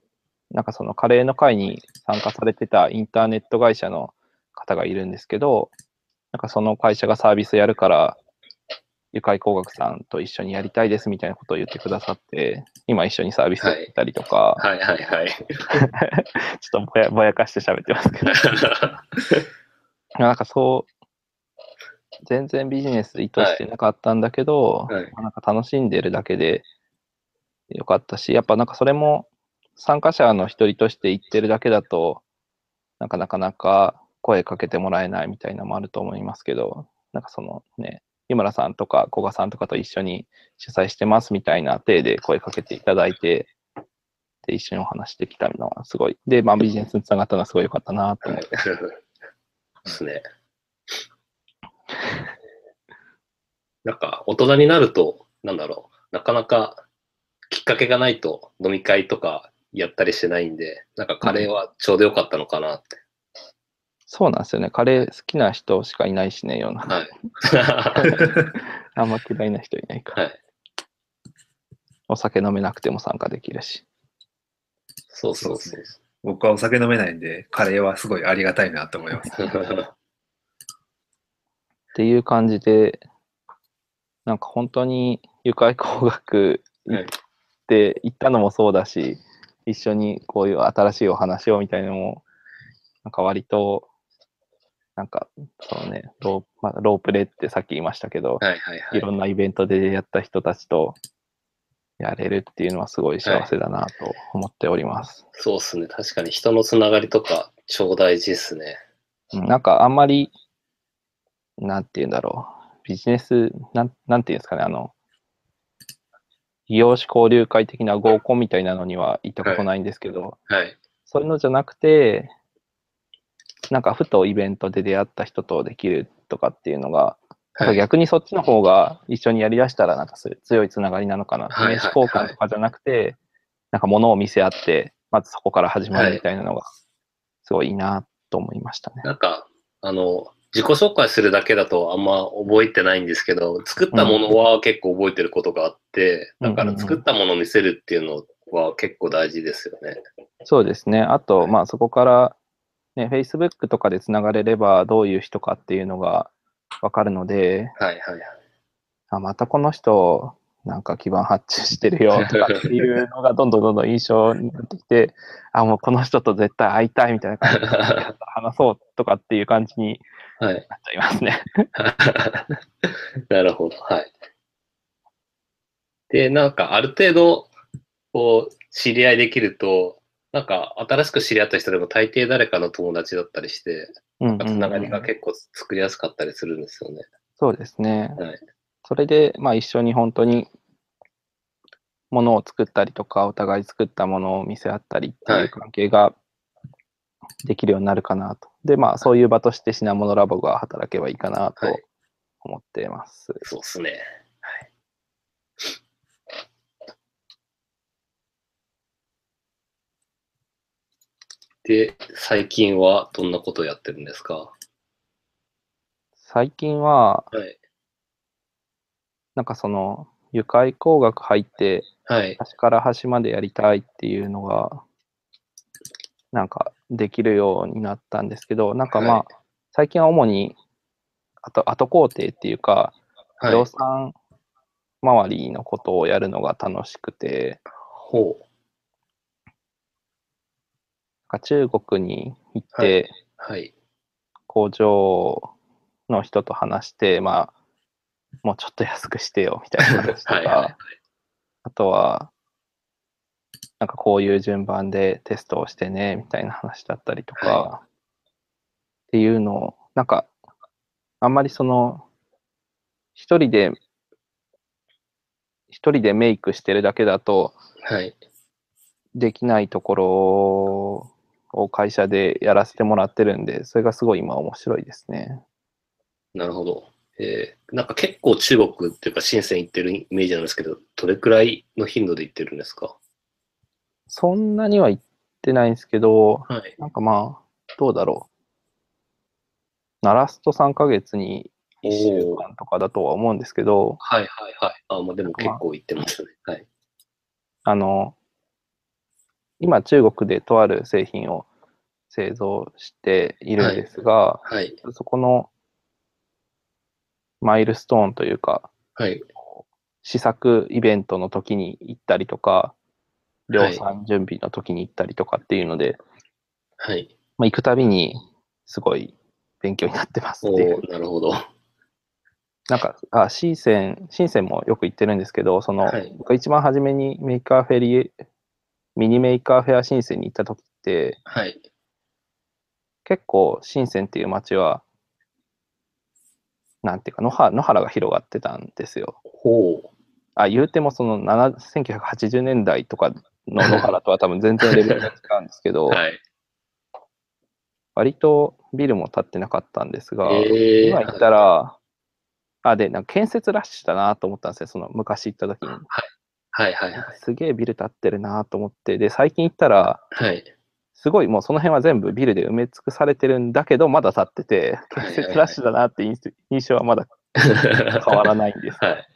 なんかそのカレーの会に参加されてたインターネット会社の方がいるんですけど、なんかその会社がサービスやるから、ゆかい工学さんと一緒にやりたいですみたいなことを言ってくださって、今一緒にサービスやってたりとか、はいはいはい。ちょっとぼやぼやかして喋ってますけど、なんかそう、全然ビジネス意図してなかったんだけど、はい。まあなんか楽しんでるだけでよかったし、やっぱなんかそれも参加者の一人として言ってるだけだと、なんかなかなか声かけてもらえないみたいなのもあると思いますけど、なんかそのね、湯村さんとか古賀さんとかと一緒に主催してますみたいな体で声かけていただいて、で、一緒にお話できたのはすごい。で、まあビジネスにつながったのはすごい良かったなと思って。ですね。なんか、大人になると、なんだろう、なかなかきっかけがないと飲み会とかやったりしてないんで、なんかカレーはちょうどよかったのかなって。そうなんですよね。カレー好きな人しかいないしね、世の中。はい。あんま嫌いな人いないから。はい。お酒飲めなくても参加できるし。そうそうそう。僕はお酒飲めないんで、カレーはすごいありがたいなと思います。っていう感じで、なんか本当に愉快工学行って、行ったのもそうだし、一緒にこういう新しいお話をみたいなのも、なんか割と、なんか、そのね、ロー,、まあ、ロープレってさっき言いましたけど、はいはいはいいろ。んなイベントでやった人たちとやれるっていうのはすごい幸せだなと思っております。そうっすね。確かに人のつながりとか超大事っすね。うんなんかあんまり、なんて言うんだろう。ビジネス、なんなんて言うんですかね、あの、異業種交流会的な合コンみたいなのには行ったことないんですけど、はい。そういうのじゃなくて、なんかふとイベントで出会った人とできるとかっていうのが、なんか逆にそっちの方が一緒にやりだしたらなんかす強いつながりなのかな。はいはい名刺交換とかじゃなくて、なんか物を見せ合って、まずそこから始まるみたいなのが、すごいいいなと思いましたね。なんか、あの、自己紹介するだけだとあんま覚えてないんですけど、作ったものは結構覚えてることがあって、うんだから作ったものを見せるっていうのは結構大事ですよね。そうですね。あと、まあそこから、ね、Facebook とかでつながれればどういう人かっていうのがわかるので、はいはいはい。あ、またこの人、なんか基盤発注してるよとかっていうのがどんどんどんどん印象になってきて、あ、もうこの人と絶対会いたいみたいな感じで話そうとかっていう感じにはい。なっちゃいますね。なるほど。はい。で、なんかある程度、こう、知り合いできると、なんか新しく知り合った人でも大抵誰かの友達だったりして、つながりが結構作りやすかったりするんですよね。そうですね。はい。それで、まあ、一緒に本当にものを作ったりとか、お互い作ったものを見せ合ったりってはいいう関係ができるようになるかなと。で、まあ、そういう場として品物ラボが働けばいいかなとはい思っています。そうですね。はい。で、最近はどんなことをやってるんですか？最近は、はい。なんかその、愉快工学入って、はい。端から端までやりたいっていうのが、なんかできるようになったんですけど、なんかまあ、はい最近は主に後後工程っていうか、はい。量産周りのことをやるのが楽しくて、ほう。なんか中国に行って、はい。工場の人と話して、まあ、もうちょっと安くしてよみたいな話とか、はい。はい。あとは、なんかこういう順番でテストをしてね、みたいな話だったりとか、はっていうのを、なんか、あんまりその、一人で、一人でメイクしてるだけだと、はい。できないところを会社でやらせてもらってるんで、それがすごい今面白いですね。なるほど。えー、なんか結構中国っていうか深セン行ってるイメージなんですけど、どれくらいの頻度で行ってるんですか？そんなには言ってないんですけど、はい。なんかまあ、どうだろう。ならすと3ヶ月に1週間とかだとは思うんですけど、はいはいはい。あ、まあでも結構行ってますよね。はい。あの、今中国でとある製品を製造しているんですが、はい。そこのマイルストーンというか、はい。試作イベントの時に行ったりとか、量はい産準備の時に行ったりとかっていうので、はい。まあ、行くたびにすごい勉強になってますっていうなるほど。なんか、あ、深セン、深センもよく行ってるんですけど、その、はい僕が一番初めに Maker Faire、Mini Maker Faire 深センに行った時って、はい。結構深センっていう街は、なんていうか野原、野原が広がってたんですよ。ほう。あ、言うてもその7 1980年代とかの野原とは多分全然レベルが違うんですけど、はい。割とビルも建ってなかったんですが、えー、今行ったら、あ、で、なんか建設ラッシュだなと思ったんですよ、その昔行った時に。はいはいはい。すげえビル建ってるなと思って、で、最近行ったら、はい。すごいもうその辺は全部ビルで埋め尽くされてるんだけど、まだ建ってて、建設ラッシュだなって印象印象はまだ変わらないんですが、はい。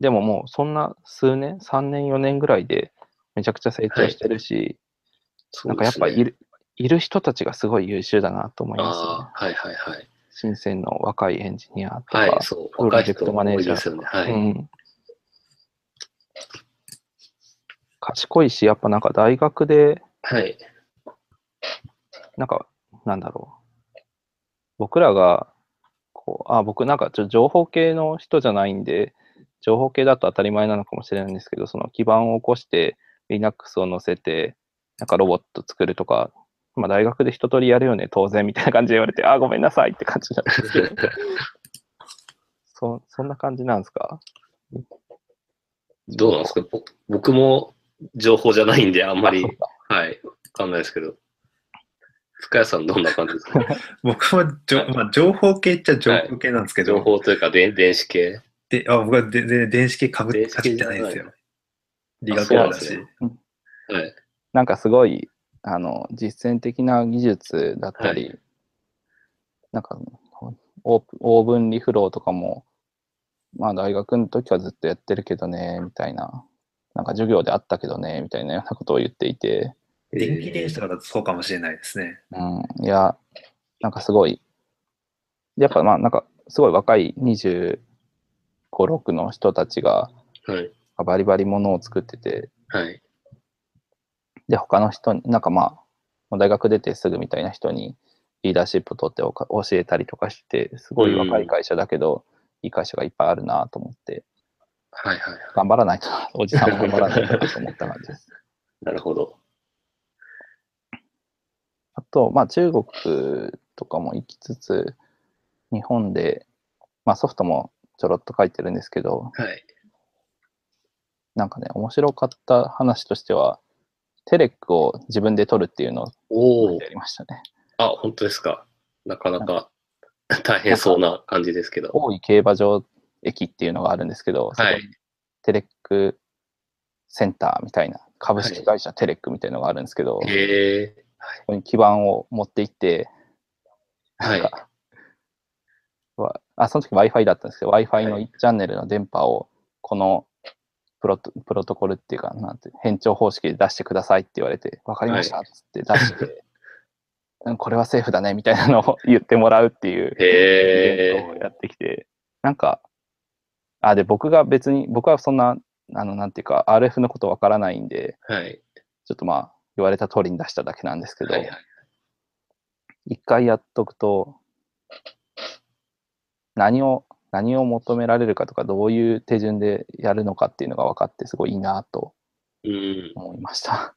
でももうそんな数年、3年、4年ぐらいでめちゃくちゃ成長してるし、なんかやっぱいる。るいる人たちがすごい優秀だなと思いますねはいはいはい。新鮮の若いエンジニアとか、はい、そう。プロジェクトマネージャー若い人多いですよね。はい。うん、賢いし、やっぱなんか大学で、はい。なんか、なんだろう。僕らが、こう、あ、僕なんかちょっと情報系の人じゃないんで、情報系だと当たり前なのかもしれないんですけど、その基盤を起こして Linux を載せて、なんかロボット作るとか、まあ大学で一通りやるよね、当然みたいな感じで言われて、あ、ごめんなさいって感じなんですけど。そそんな感じなんですか？どうなんですか？ぼ僕も情報じゃないんで、あんまりはい、わかんないですけど。深谷さんどんな感じですか？僕もじょ、まあ、情報系っちゃ情報系なんですけど、情報というかで電子系であ僕は全然電子系かぶ電子系かじってないんですよ。理あ学部だしそうなんですね。はい。なんかすごい、あの、実践的な技術だったり、はなんか、オープオーブンリフローとかも、まあ大学の時はずっとやってるけどね、みたいな、なんか授業であったけどね、みたいなようなことを言っていて、電気電子とかだとそうかもしれないですね。うん、いや、なんかすごい、やっぱまあなんか、すごい若い25、5、6の人たちがはい。バリバリものを作ってて、はい。で、他の人に、なんかまあ、大学出てすぐみたいな人にリーダーシップ取って教えたりとかして、すごい若い会社だけど、いい会社がいっぱいあるなと思って、はい。はい。頑張らないとな、おじさんも頑張らないとなと思った感じです。なるほど。あと、まあ中国とかも行きつつ、日本で、まあソフトもちょろっと書いてるんですけど、はい。なんかね、面白かった話としては、テレックを自分で撮るっていうのをや。りましたね。あ、本当ですか？なかなか大変そうな感じですけど。大井競馬場駅っていうのがあるんですけど、はいにテレックセンターみたいな、株式会社テレックみたいなのがあるんですけど、そへえ。こに基盤を持って行って、はいなんかわあ、その時 Wi-Fi だったんですけど、Wi-Fi のはい1チャンネルの電波を、このプロトプロトコルっていうか、なんて、変調方式で出してくださいって言われて、わかりましたっつって出して、うんこれはセーフだねみたいなのを言ってもらうっていうイベへえ。ントをやってきて、なんか、あ、で、僕が別に、僕はそんな、あの、なんていうか、RF のことわからないんで、はい。ちょっとまあ、言われた通りに出しただけなんですけど、はいはい。一回やっとくと、何を、何を求められるかとか、どういう手順でやるのかっていうのが分かって、すごいいいなとうん。思いました。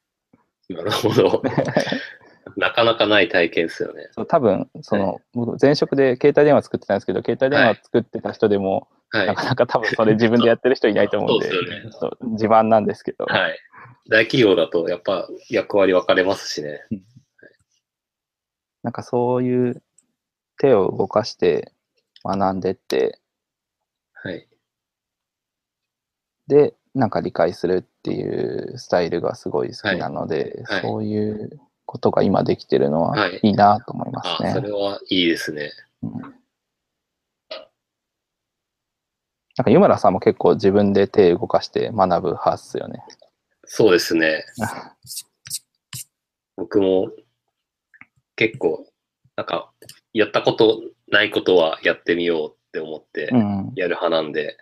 なるほど。なかなかない体験ですよね。そう多分、その、僕前職で携帯電話作ってたんですけど、携帯電話作ってた人でも、はいな。かなか多分それ 自分でやってる人いないと思うんで、自慢なんですけど、はい。大企業だとやっぱ役割分かれますしね。なんかそういう手を動かして学んでって、はい。で、なんか理解するっていうスタイルがすごい好きなので、はいはいそういうことが今できてるのははいいいなと思いまあすね。それはいいですね。うんなんか湯村さんも結構自分で手動かして学ぶ派っすよね。そうですね。僕も結構、なんか、やったことないことはやってみようって思ってうん。やる派なんで、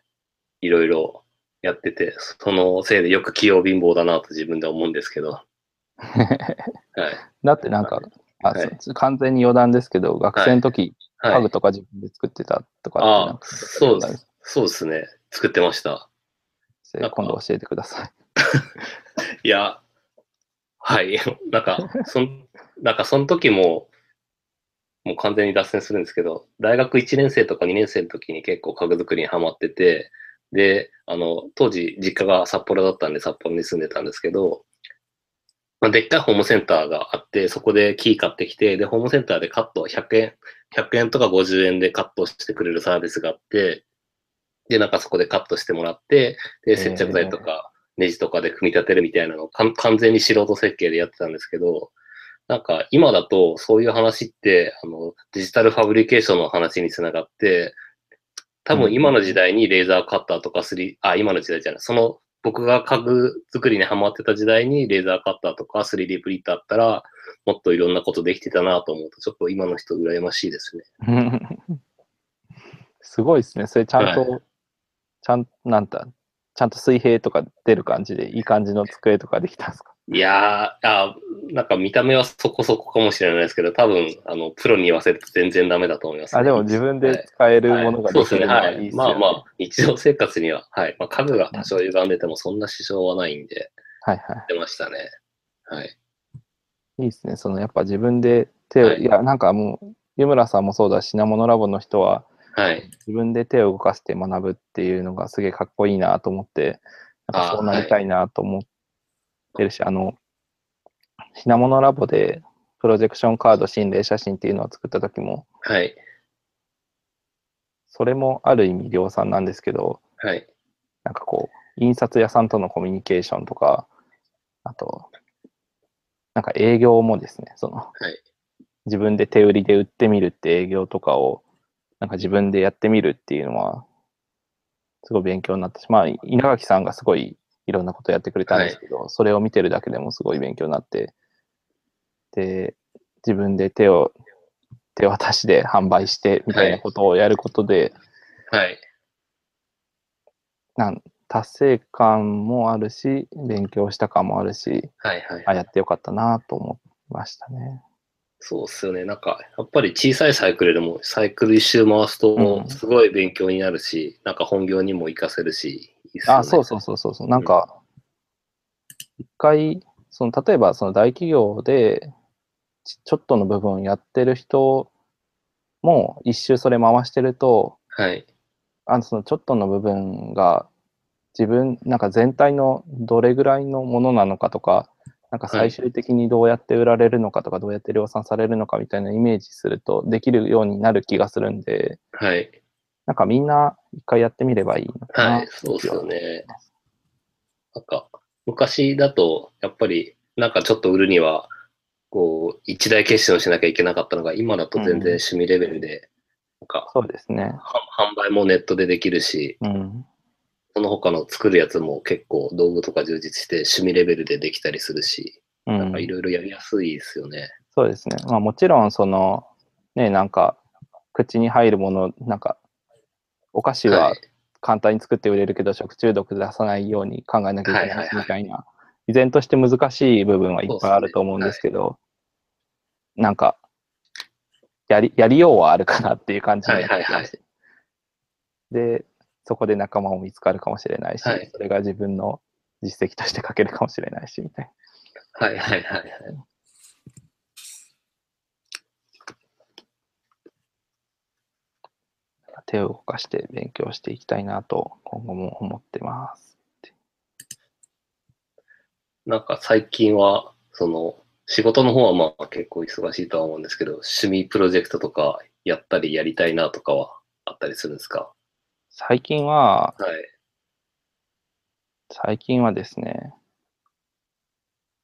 いろいろやってて、そのせいでよく器用貧乏だなと自分で思うんですけど。はい。だってなんか、あはい完全に余談ですけど、学生の時、はい家具。とか自分で作ってたとかあそうです。そうですね。作ってました。今度教えてください。いや、はい。なんか、そん、なんかその時も、もう完全に脱線するんですけど、大学1年生とか2年生の時に結構家具作りにハマってて、で、あの、当時実家が札幌だったんで札幌に住んでたんですけど、まあ、でっかいホームセンターがあって、そこでキー買ってきて、で、ホームセンターでカット100円、100円とか50円でカットしてくれるサービスがあって、で、なんかそこでカットしてもらって、で、接着剤とかネジとかで組み立てるみたいなのを完全に素人設計でやってたんですけど、なんか今だとそういう話って、あの、デジタルファブリケーションの話につながって、多分今の時代にレーザーカッターとか3、あ、今の時代じゃない、その僕が家具作りにハマってた時代にレーザーカッターとか 3D プリンターあったら、もっといろんなことできてたなと思うと、ちょっと今の人羨ましいですね。すごいですね。それちゃんと、はちゃん、なんだ、ちゃんと水平とか出る感じで、いい感じの机とかできたんですか？いやーあ、なんか見た目はそこそこかもしれないですけど、多分、あの、プロに言わせると全然ダメだと思います、あ、でも自分で使えるものがそうですね。できるのははいい。いっすよね。まあまあ、日常生活には、はい。まあ、家具が多少歪んでてもそんな支障はないんで、はいは出ましたね。はい。い。いいですね。そのやっぱ自分で手を、はいい、や、なんかもう、湯村さんもそうだし、品物ラボの人は、はい。自分で手を動かして学ぶっていうのがすげえかっこいいなと思って、なんかあそうなりたいなと思ってるし、あの、品物ラボでプロジェクションカード心霊写真っていうのを作った時も、はい。それもある意味量産なんですけど、はい。なんかこう、印刷屋さんとのコミュニケーションとか、あと、なんか営業もですね、その、はい。自分で手売りで売ってみるって営業とかを、なんか自分でやってみるっていうのは、すごい勉強になったし、まあ、稲垣さんがすごいいろんなことやってくれたんですけど、それを見てるだけでもすごい勉強になって、で、自分で手を、手渡しで販売してみたいなことをやることで、はい。なん達成感もあるし、勉強した感もあるし、はいはい。あ、やってよかったなと思いましたね。そうっすよね。なんか、やっぱり小さいサイクルでも、サイクル一周回すとう、んすごい勉強になるし、なんか本業にも活かせるし、ね。あ、そうそうそうそうそう。なんか、一回、その、例えばその大企業で、ちちょっとの部分やってる人も一周それ回してると、はい。あのそのちょっとの部分が自分、なんか全体のどれぐらいのものなのかとか、なんか最終的にどうやって売られるのかとか、どうやって量産されるのかみたいなイメージするとできるようになる気がするんで、はい。なんかみんな一回やってみればいいのかな。はい。そうっすよね。なんか、昔だと、やっぱり、なんかちょっと売るには、こう、一大決心をしなきゃいけなかったのが、今だと全然うん趣味レベルで、なんか、そうですね。は販売もネットでできるし、うん。その他の作るやつも結構道具とか充実して趣味レベルでできたりするし、うんなんかいろいろやりやすいですよね。そうですね。まあもちろん、その、ね、なんか、口に入るもの、なんか、お菓子は簡単に作って売れるけど、食中毒出さないように考えなきゃいけないみたいな、依然として難しい部分はいっぱいあると思うんですけど、なんか、やり、やりようはあるかなっていう感じになってきはいはいはい。ましで、そこで仲間も見つかるかもしれないし、はい。それが自分の実績として書けるかもしれないし、みたいな。はいはいはいはい。手を動かして勉強していきたいなと今後も思ってます。なんか最近は、その、仕事の方はまあ結構忙しいとは思うんですけど、趣味プロジェクトとかやったりやりたいなとかはあったりするんですか？最近は、はい。最近はですね、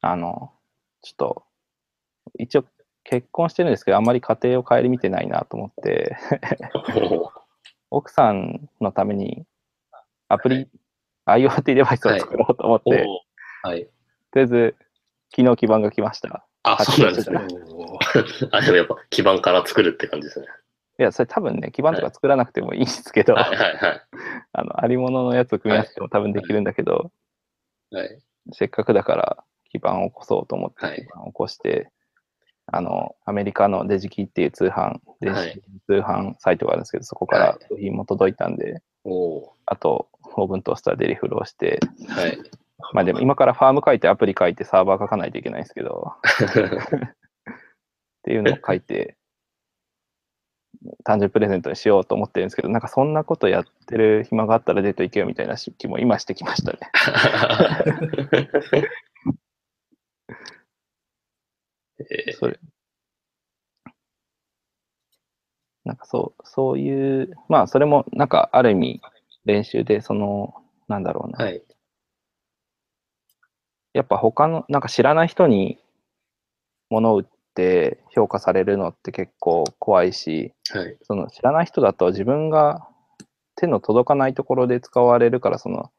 あの、ちょっと、一応結婚してるんですけど、あんまり家庭を顧みてないなと思って、奥さんのためにアプリ、IoT デバイスを作ろうと思っおて、ーはい。とりあえず、昨日基盤が来ました。あ、発そうなんですね注。あ、でもやっぱ基盤から作るって感じですね。いや、それ多分ね、基盤とか作らなくてもいいんですけど、はいはいは あの、ありもののやつを組み合わせても多分できるんだけど、い。はい。せっかくだから基板を起こそうと思ってはい基板を起こして、あの、アメリカの Digi-Key っていう通販、電子はい通販サイトがあるんですけど、そこからはい部品も届いたんで、おーあと、オーブントースターでリフローをして、はい。まあでも今からファーム書いてアプリ書いてサーバー書かないといけないんですけど、っていうのを書いて、誕生日プレゼントにしようと思ってるんですけど、なんかそんなことやってる暇があったらデート行けよみたいな気も今してきましたね。えーそれ。なんかそう、そういう、まあそれもなんかある意味練習で、その、なんだろうな。はい。やっぱ他の、なんか知らない人に物を売って評価されるのって結構怖いし、はい。その知らない人だと自分が手の届かないところで使われるから、その、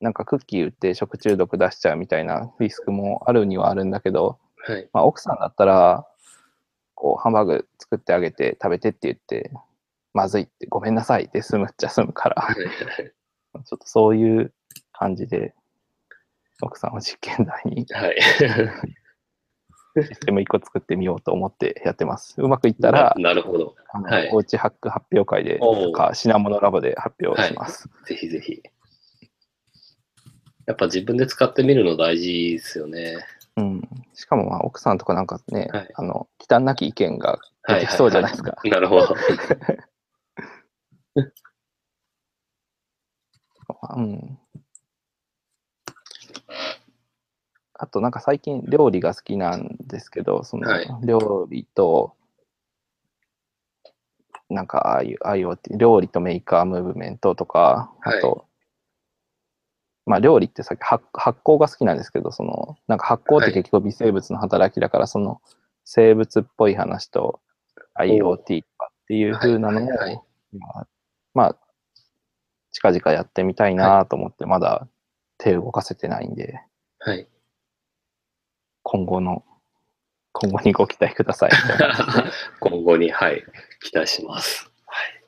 なんかクッキー売って食中毒出しちゃうみたいなリスクもあるにはあるんだけど、はい。まあ、奥さんだったら、こう、ハンバーグ作ってあげて食べてって言って、まずいって、ごめんなさいって済むっちゃ済むから、ちょっとそういう感じで、奥さんを実験台にはい。システム1個作ってみようと思ってやってます。うまくいったら、ななるほど。はいおうちハック発表会で、おうか品物ラボで発表します。ぜひぜひ。やっぱ自分で使ってみるの大事ですよね。うん。しかも、まあ、奥さんとかなんかね、はいあの、忌憚なき意見が出てきそうじゃないですか。なるほど。うん。あと、なんか最近料理が好きなんですけど、そのはい料理と、なんかああいう IoT、料理とメーカームーブメントとか、あと、まあ料理ってさっき発発酵が好きなんですけど、その、なんか発酵ってはい結構微生物の働きだから、その生物っぽい話と IoT とかっていう風なのを、はいはいはいまあ、まあ、近々やってみたいなと思って、まだ手を動かせてないんで、はい。今後の、今後にご期待ください。今後に、はい、期待します。はい。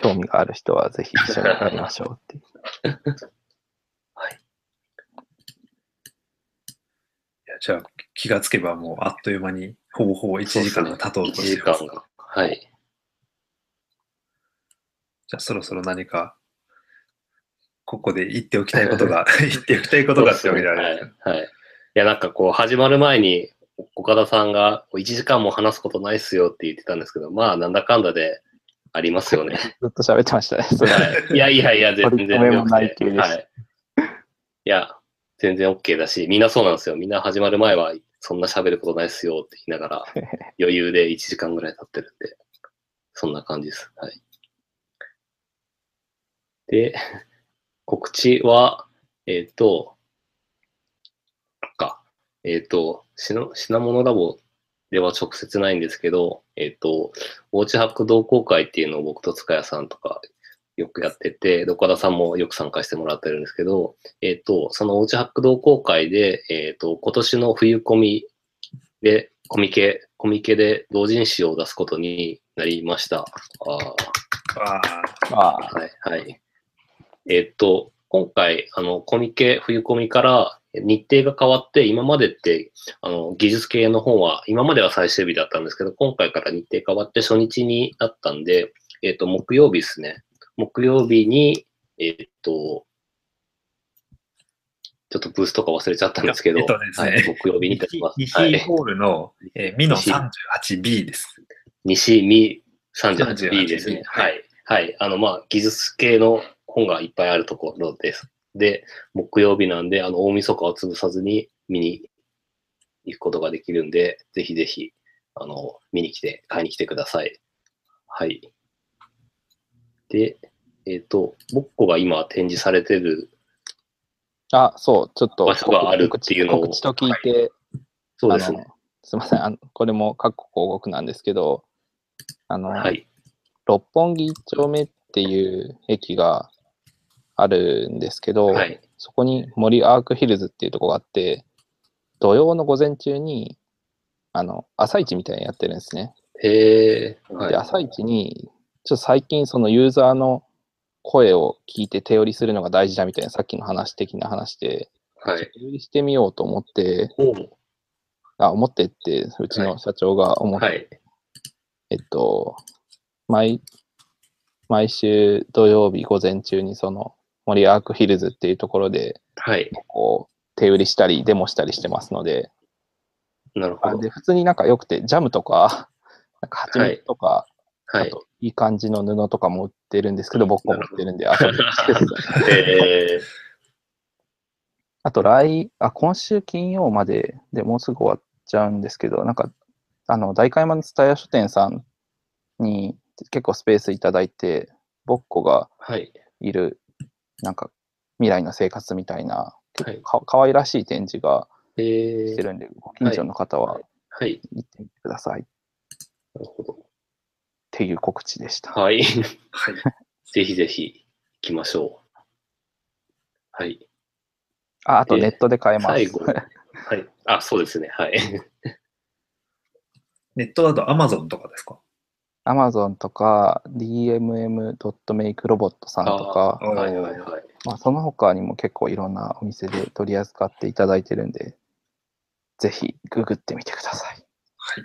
興味がある人はぜひ一緒にやりましょうっていう。いやじゃあ気がつけばもうあっという間にほぼほぼ1時間が経とう1とし時てます。間が。はい。じゃあそろそろ何か、ここで言っておきたいことが、言っておきたいことがってわけではないですけど。はい。はい。いや、なんかこう、始まる前に、岡田さんが1時間も話すことないっすよって言ってたんですけど、まあ、なんだかんだでありますよね。ずっと喋ってましたね。はい、いやいやいや、全然もない系ですはい。いや、全然 OK だし、みんなそうなんですよ。みんな始まる前は、そんな喋ることないっすよって言いながら、余裕で1時間ぐらい経ってるんで、そんな感じです。はい。で、告知は、えっ、と、か、えっ、と、品品物ラボでは直接ないんですけど、えっ、と、おうちハック同好会っていうのを僕と塚谷さんとかよくやってて、で岡田さんもよく参加してもらってるんですけど、えっ、と、そのおうちハック同好会で、えっ、と、今年の冬コミで、コミケ、コミケで同人誌を出すことになりました。ああ、はい、はい。えっと、今回、あの、コミケ、冬コミから日程が変わって、今までって、あの、技術系の本は、今までは最終日だったんですけど、今回から日程変わって初日になったんで、えっと、木曜日ですね。木曜日に、えっと、ちょっとブースとか忘れちゃったんですけど、えっとですねはい、木曜日にいたし西ます。はい。西ホールの、えーミノ 38B です。西見 38B 38ですね。ははいい。はい。あの、まあ、技術系の本がいっぱいあるところです。で、木曜日なんで、あの、大晦日を潰さずに見に行くことができるんで、ぜひぜひ、あの、見に来て、買いに来てください。はい。で、えっ、と、ボッコが今展示されてる、あ、そう、ちょっと場所があるっていうのを告知と聞いて、そうですね。すみませんあの、これも各国広告なんですけど、あの、はい。六本木一丁目っていう駅があるんですけど、はい。そこに森アークヒルズっていうところがあって、土曜の午前中に、あの、朝市みたいにやってるんですね。へえ。はいで、。朝市に、ちょっと最近そのユーザーの声を聞いて手売りするのが大事だみたいなさっきの話的な話で、はい。手売りしてみようと思って、あ、思ってって、うちの社長が思って、はい。えっと、毎、毎週土曜日午前中にその森アークヒルズっていうところで、はい。こう、手売りしたり、デモしたりしてますので、なるほど。あで、普通になんか良くて、ジャムとか、なんか蜂蜜とか、はい。いい感じの布とかも売ってるんですけど、僕も売ってるんで、遊びに来てくださいえ あと、来、あ、今週金曜まででもうすぐ終わっちゃうんですけど、なんか、あの、大会山の蔦屋書店さんに結構スペースいただいて、ボッコがー、はい。いる、なんか、未来の生活みたいな、結はい構かかわいらしい展示がえー、してるんで、ご近所の方ははい。行ってみてくださいっなるほど。ていう告知でした。はい。はい。ぜひぜひ行きましょう。はい。あ、あとえーネットで買えます。最後。はい。あ、そうですね。はい。ネットだと Amazon とかですか？Amazon とか DMM.MakeRobot さんとか、はいはいはい。まあ、その他にも結構いろんなお店で取り扱っていただいてるんで、ぜひググってみてください。はい。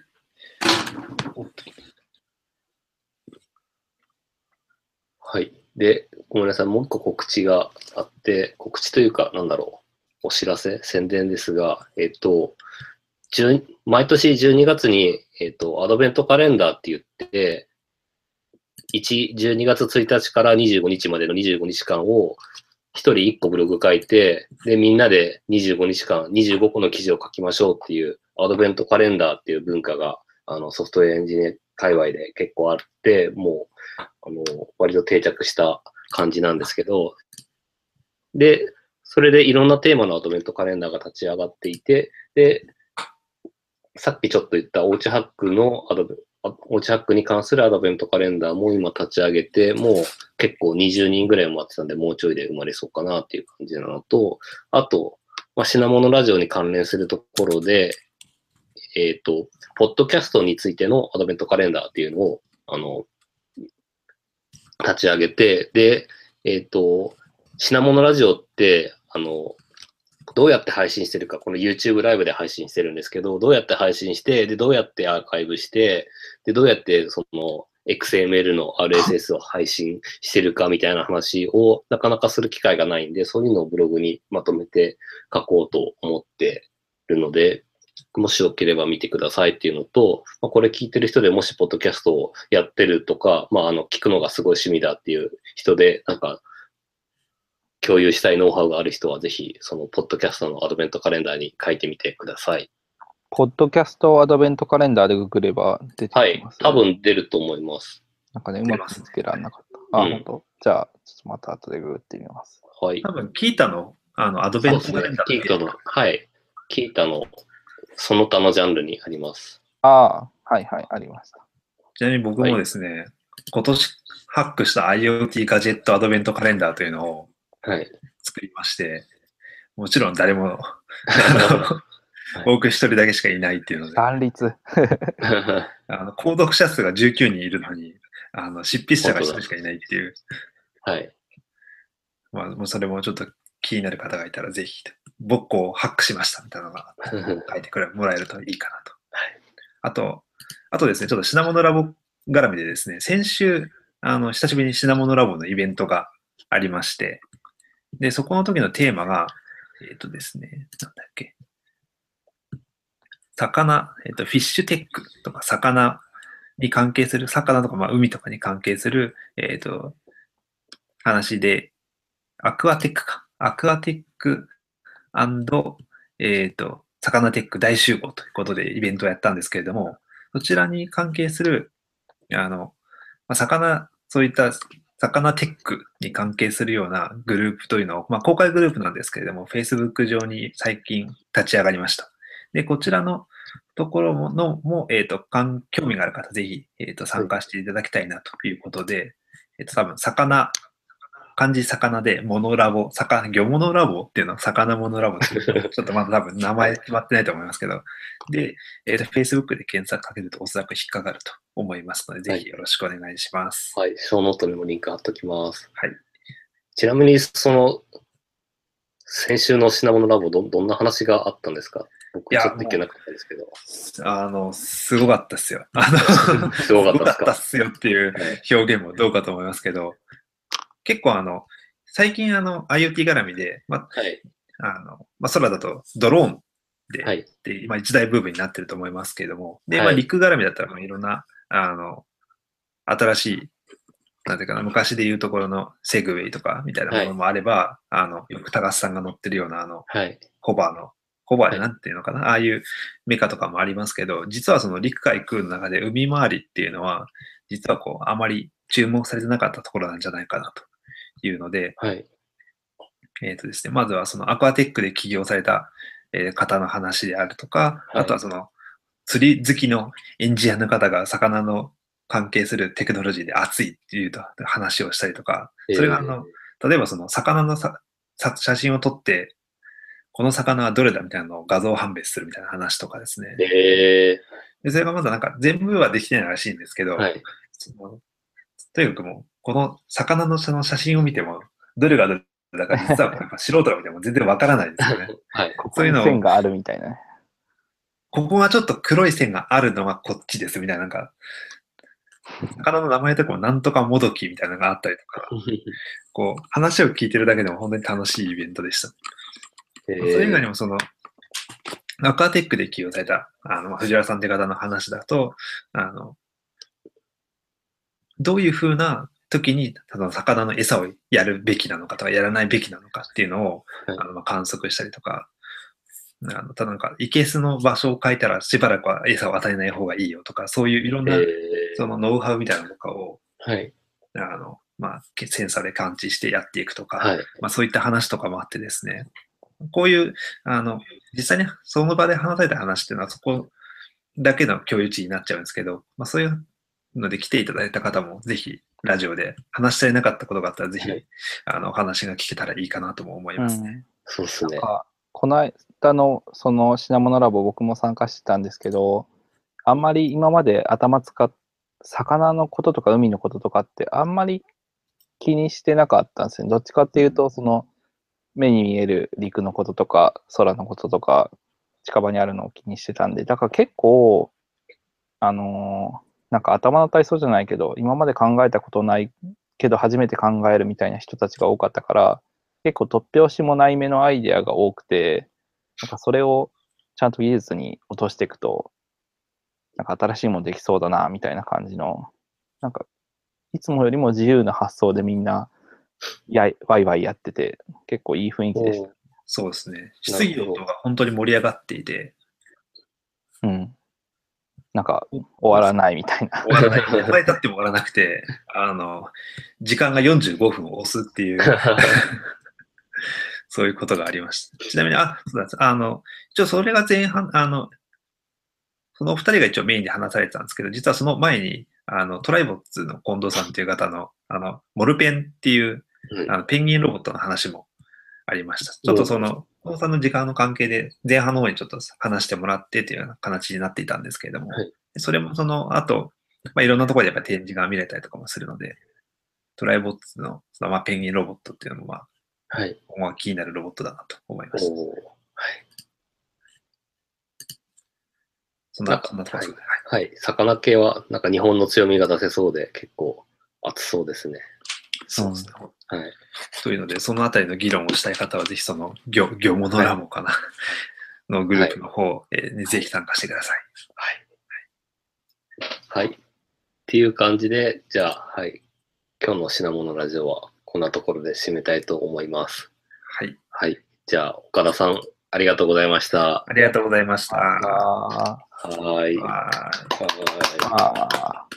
はい。で、ごめんなさい。もう一個告知があって、告知というか、なんだろう。お知らせ、宣伝ですが、えっと、10毎年12月に、えっと、アドベントカレンダーって言って、1、12月1日から25日までの25日間を、一人一個ブログ書いて、で、みんなで25日間、25個の記事を書きましょうっていう、アドベントカレンダーっていう文化が、あの、ソフトウェアエンジニア界隈で結構あって、もう、あの、割と定着した感じなんですけど、で、それでいろんなテーマのアドベントカレンダーが立ち上がっていて、で、さっきちょっと言ったおうちハックのアドベあおうちハックに関するアドベントカレンダーも今立ち上げて、もう結構20人ぐらい待ってたんで、もうちょいで生まれそうかなっていう感じなのと、あと、まあ、品物ラジオに関連するところで、えっ、と、ポッドキャストについてのアドベントカレンダーっていうのを、あの、立ち上げて、で、えっ、と、品物ラジオって、あの、どうやって配信してるか、この YouTube ライブで配信してるんですけど、どうやって配信して、で、どうやってアーカイブして、で、どうやってその XML の RSS を配信してるかみたいな話をなかなかする機会がないんで、そういうのをブログにまとめて書こうと思ってるので、もしよければ見てくださいっていうのと、まあ、これ聞いてる人でもしポッドキャストをやってるとか、まあ、あの、聞くのがすごい趣味だっていう人で、なんか、共有したいノウハウがある人は、ぜひ、その、ポッドキャストのアドベントカレンダーに書いてみてください。ポッドキャストアドベントカレンダーでググれば出てはいきます、。多分出ると思います。なんかね、うまく見つけられなかった。あ、うん本当？じゃあ、ちょっとまた後でググってみます。はい。多分、キータのあのアドベントカレンダーキータの、はい。キータの、その他のジャンルにあります。ああ、はいはい、ありました。ちなみに僕もですね、今年ハックした IoT ガジェットアドベントカレンダーというのをはい。作りまして、もちろん誰も、あ の僕一人だけしかいないっていうので、乱立。あの購読者数が19人いるのに、あの執筆者が1人しかいないっていう、はい。まあ、もうそれもちょっと気になる方がいたら、ぜひ、僕こうハックしましたみたいなのが書いてくれもらえるといいかなと。あと、あとですね、ちょっと品物ラボ絡みでですね、先週、あの、久しぶりに品物ラボのイベントがありまして、で、そこの時のテーマが、えっ、とですね、なんだっけ、魚、えっ、と、フィッシュテックとか、魚に関係する、魚とか、まあ、海とかに関係する、えっ、と、話で、アクアテックか。アクアテックえっ、と、魚テック大集合ということでイベントをやったんですけれども、そちらに関係する、あの、まあ、魚、そういった魚テックに関係するようなグループというのを、まあ、公開グループなんですけれども、Facebook 上に最近立ち上がりました。で、こちらのところのも、えっ、と、興味がある方、ぜひ、えっ、と、参加していただきたいなということで、えっ、と、多分、魚、漢字魚で、モノラボ、魚、魚モノラボっていうのは、魚モノラボっていうのちょっとまだ多分名前決まってないと思いますけど、で、えっ、と、Facebook で検索かけるとおそらく引っかかると思いますので、ぜひよろしくお願いします。はい。小ノートにもリンク貼っときます。はい。ちなみに、その、先週の品物ラボど、どんな話があったんですか？僕いやちょっといけなかったですけど。あの、すごかったっすよ。あの、すごかったっすよっていう表現もどうかと思いますけど、結構あの、最近あの、IoT 絡みで、まはい。あの、まあ、空だとドローンで、はい。で、まあ、一大ブームになってると思いますけれども、で、はいまあ、陸絡みだったら、まあいろんな、あの、新しい、なんていうかな、昔で言うところのセグウェイとかみたいなものもあれば、あの、よく高須さんが乗ってるような、あの、はい。ホバーの、ホバーではいなんていうのかな、ああいうメカとかもありますけど、実はその陸海空の中で海回りっていうのは、実はこう、あまり注目されてなかったところなんじゃないかなというので、はい。えっ、とですね、まずはそのアクアテックで起業された、えー方の話であるとか、はいあとはその釣り好きのエンジニアの方が魚の関係するテクノロジーで熱いっていうと話をしたりとか、それがあの、例えばその魚のささ写真を撮って、この魚はどれだみたいなのを画像判別するみたいな話とかですね。えでそれがまだなんか全部はできてないらしいんですけど、ー、はい。そのとにかくもう、この魚のその写真を見ても、どれがどれだか 実はやっぱ素人が見ても全然わからないんですよね。はい。そういうの線があるみたいなね。ここがちょっと黒い線があるのはこっちですみたいな、なんか、魚の名前とかもなんとかもどきみたいなのがあったりとか、こう、話を聞いてるだけでも本当に楽しいイベントでした。えそれ以外にー、もその、アクアテックで起用された、あの、藤原さんって方の話だと、あの、どういうふうな時に、その魚の餌をやるべきなのかとか、やらないべきなのかっていうのを、はいあのまあ観測したりとか、あのただなんか、いけすの場所を書いたらしばらくは餌を与えない方がいいよとか、そういういろんな、えー、そのノウハウみたいなのとかを、はい。あの、まあ、センサーで感知してやっていくとか、はい。まあ、そういった話とかもあってですね、こういう、あの、実際にその場で話された話っていうのはそこだけの共有値になっちゃうんですけど、まあ、そういうので来ていただいた方もぜひラジオで話し足りなかったことがあったらぜひ、はいあの、お話が聞けたらいいかなとも思いますね。そうっすね。この間のその品物ラボ僕も参加してたんですけど、あんまり今まで頭使っ魚のこととか海のこととかってあんまり気にしてなかったんですよ。どっちかっていうと、その、目に見える陸のこととか、空のこととか、近場にあるのを気にしてたんで、だから結構、あのーなんか頭の体操じゃないけど、今まで考えたことないけど初めて考えるみたいな人たちが多かったから、結構突拍子もない目のアイデアが多くて、なんかそれをちゃんと技術に落としていくと、なんか新しいものできそうだな、みたいな感じの、なんか、いつもよりも自由な発想でみんな、やい、ワイワイやってて、結構いい雰囲気でした。そうですね。質疑応答が本当に盛り上がっていて、うん。なんか、終わらないみたいな。終わらない。いっぱい経っても終わらなくて、あの、時間が45分を押すっていう、そういうことがありました。ちなみに、あ、そうなんです。あの、一応それが前半、あの、そのお二人が一応メインで話されてたんですけど、実はその前に、あの、トライボッツの近藤さんっていう方の、あの、モルペンっていう、うんあのペンギンロボットの話もありました。ちょっとその、近藤さんの時間の関係で、前半の方にちょっと話してもらってっていうような形になっていたんですけれども、はいそれもその後、まあ、いろんなところでやっぱり展示が見れたりとかもするので、トライボッツのその、まあ、ペンギンロボットっていうのも、まあ、はい。今気になるロボットだなと思いました。そんな、そんなところですかね。はい。魚系は、なんか日本の強みが出せそうで、結構熱そうですね。そうですね。はい。というので、そのあたりの議論をしたい方は、ぜひその、業、業務のラボかな、のグループの方、えーにぜひ参加してください。はい。はい。っていう感じで、じゃあ、はい。今日の品物ラジオはこんなところで締めたいと思います。はい。はい。じゃあ、岡田さん、ありがとうございました。ありがとうございました。あはーい。はい。あ、ああ。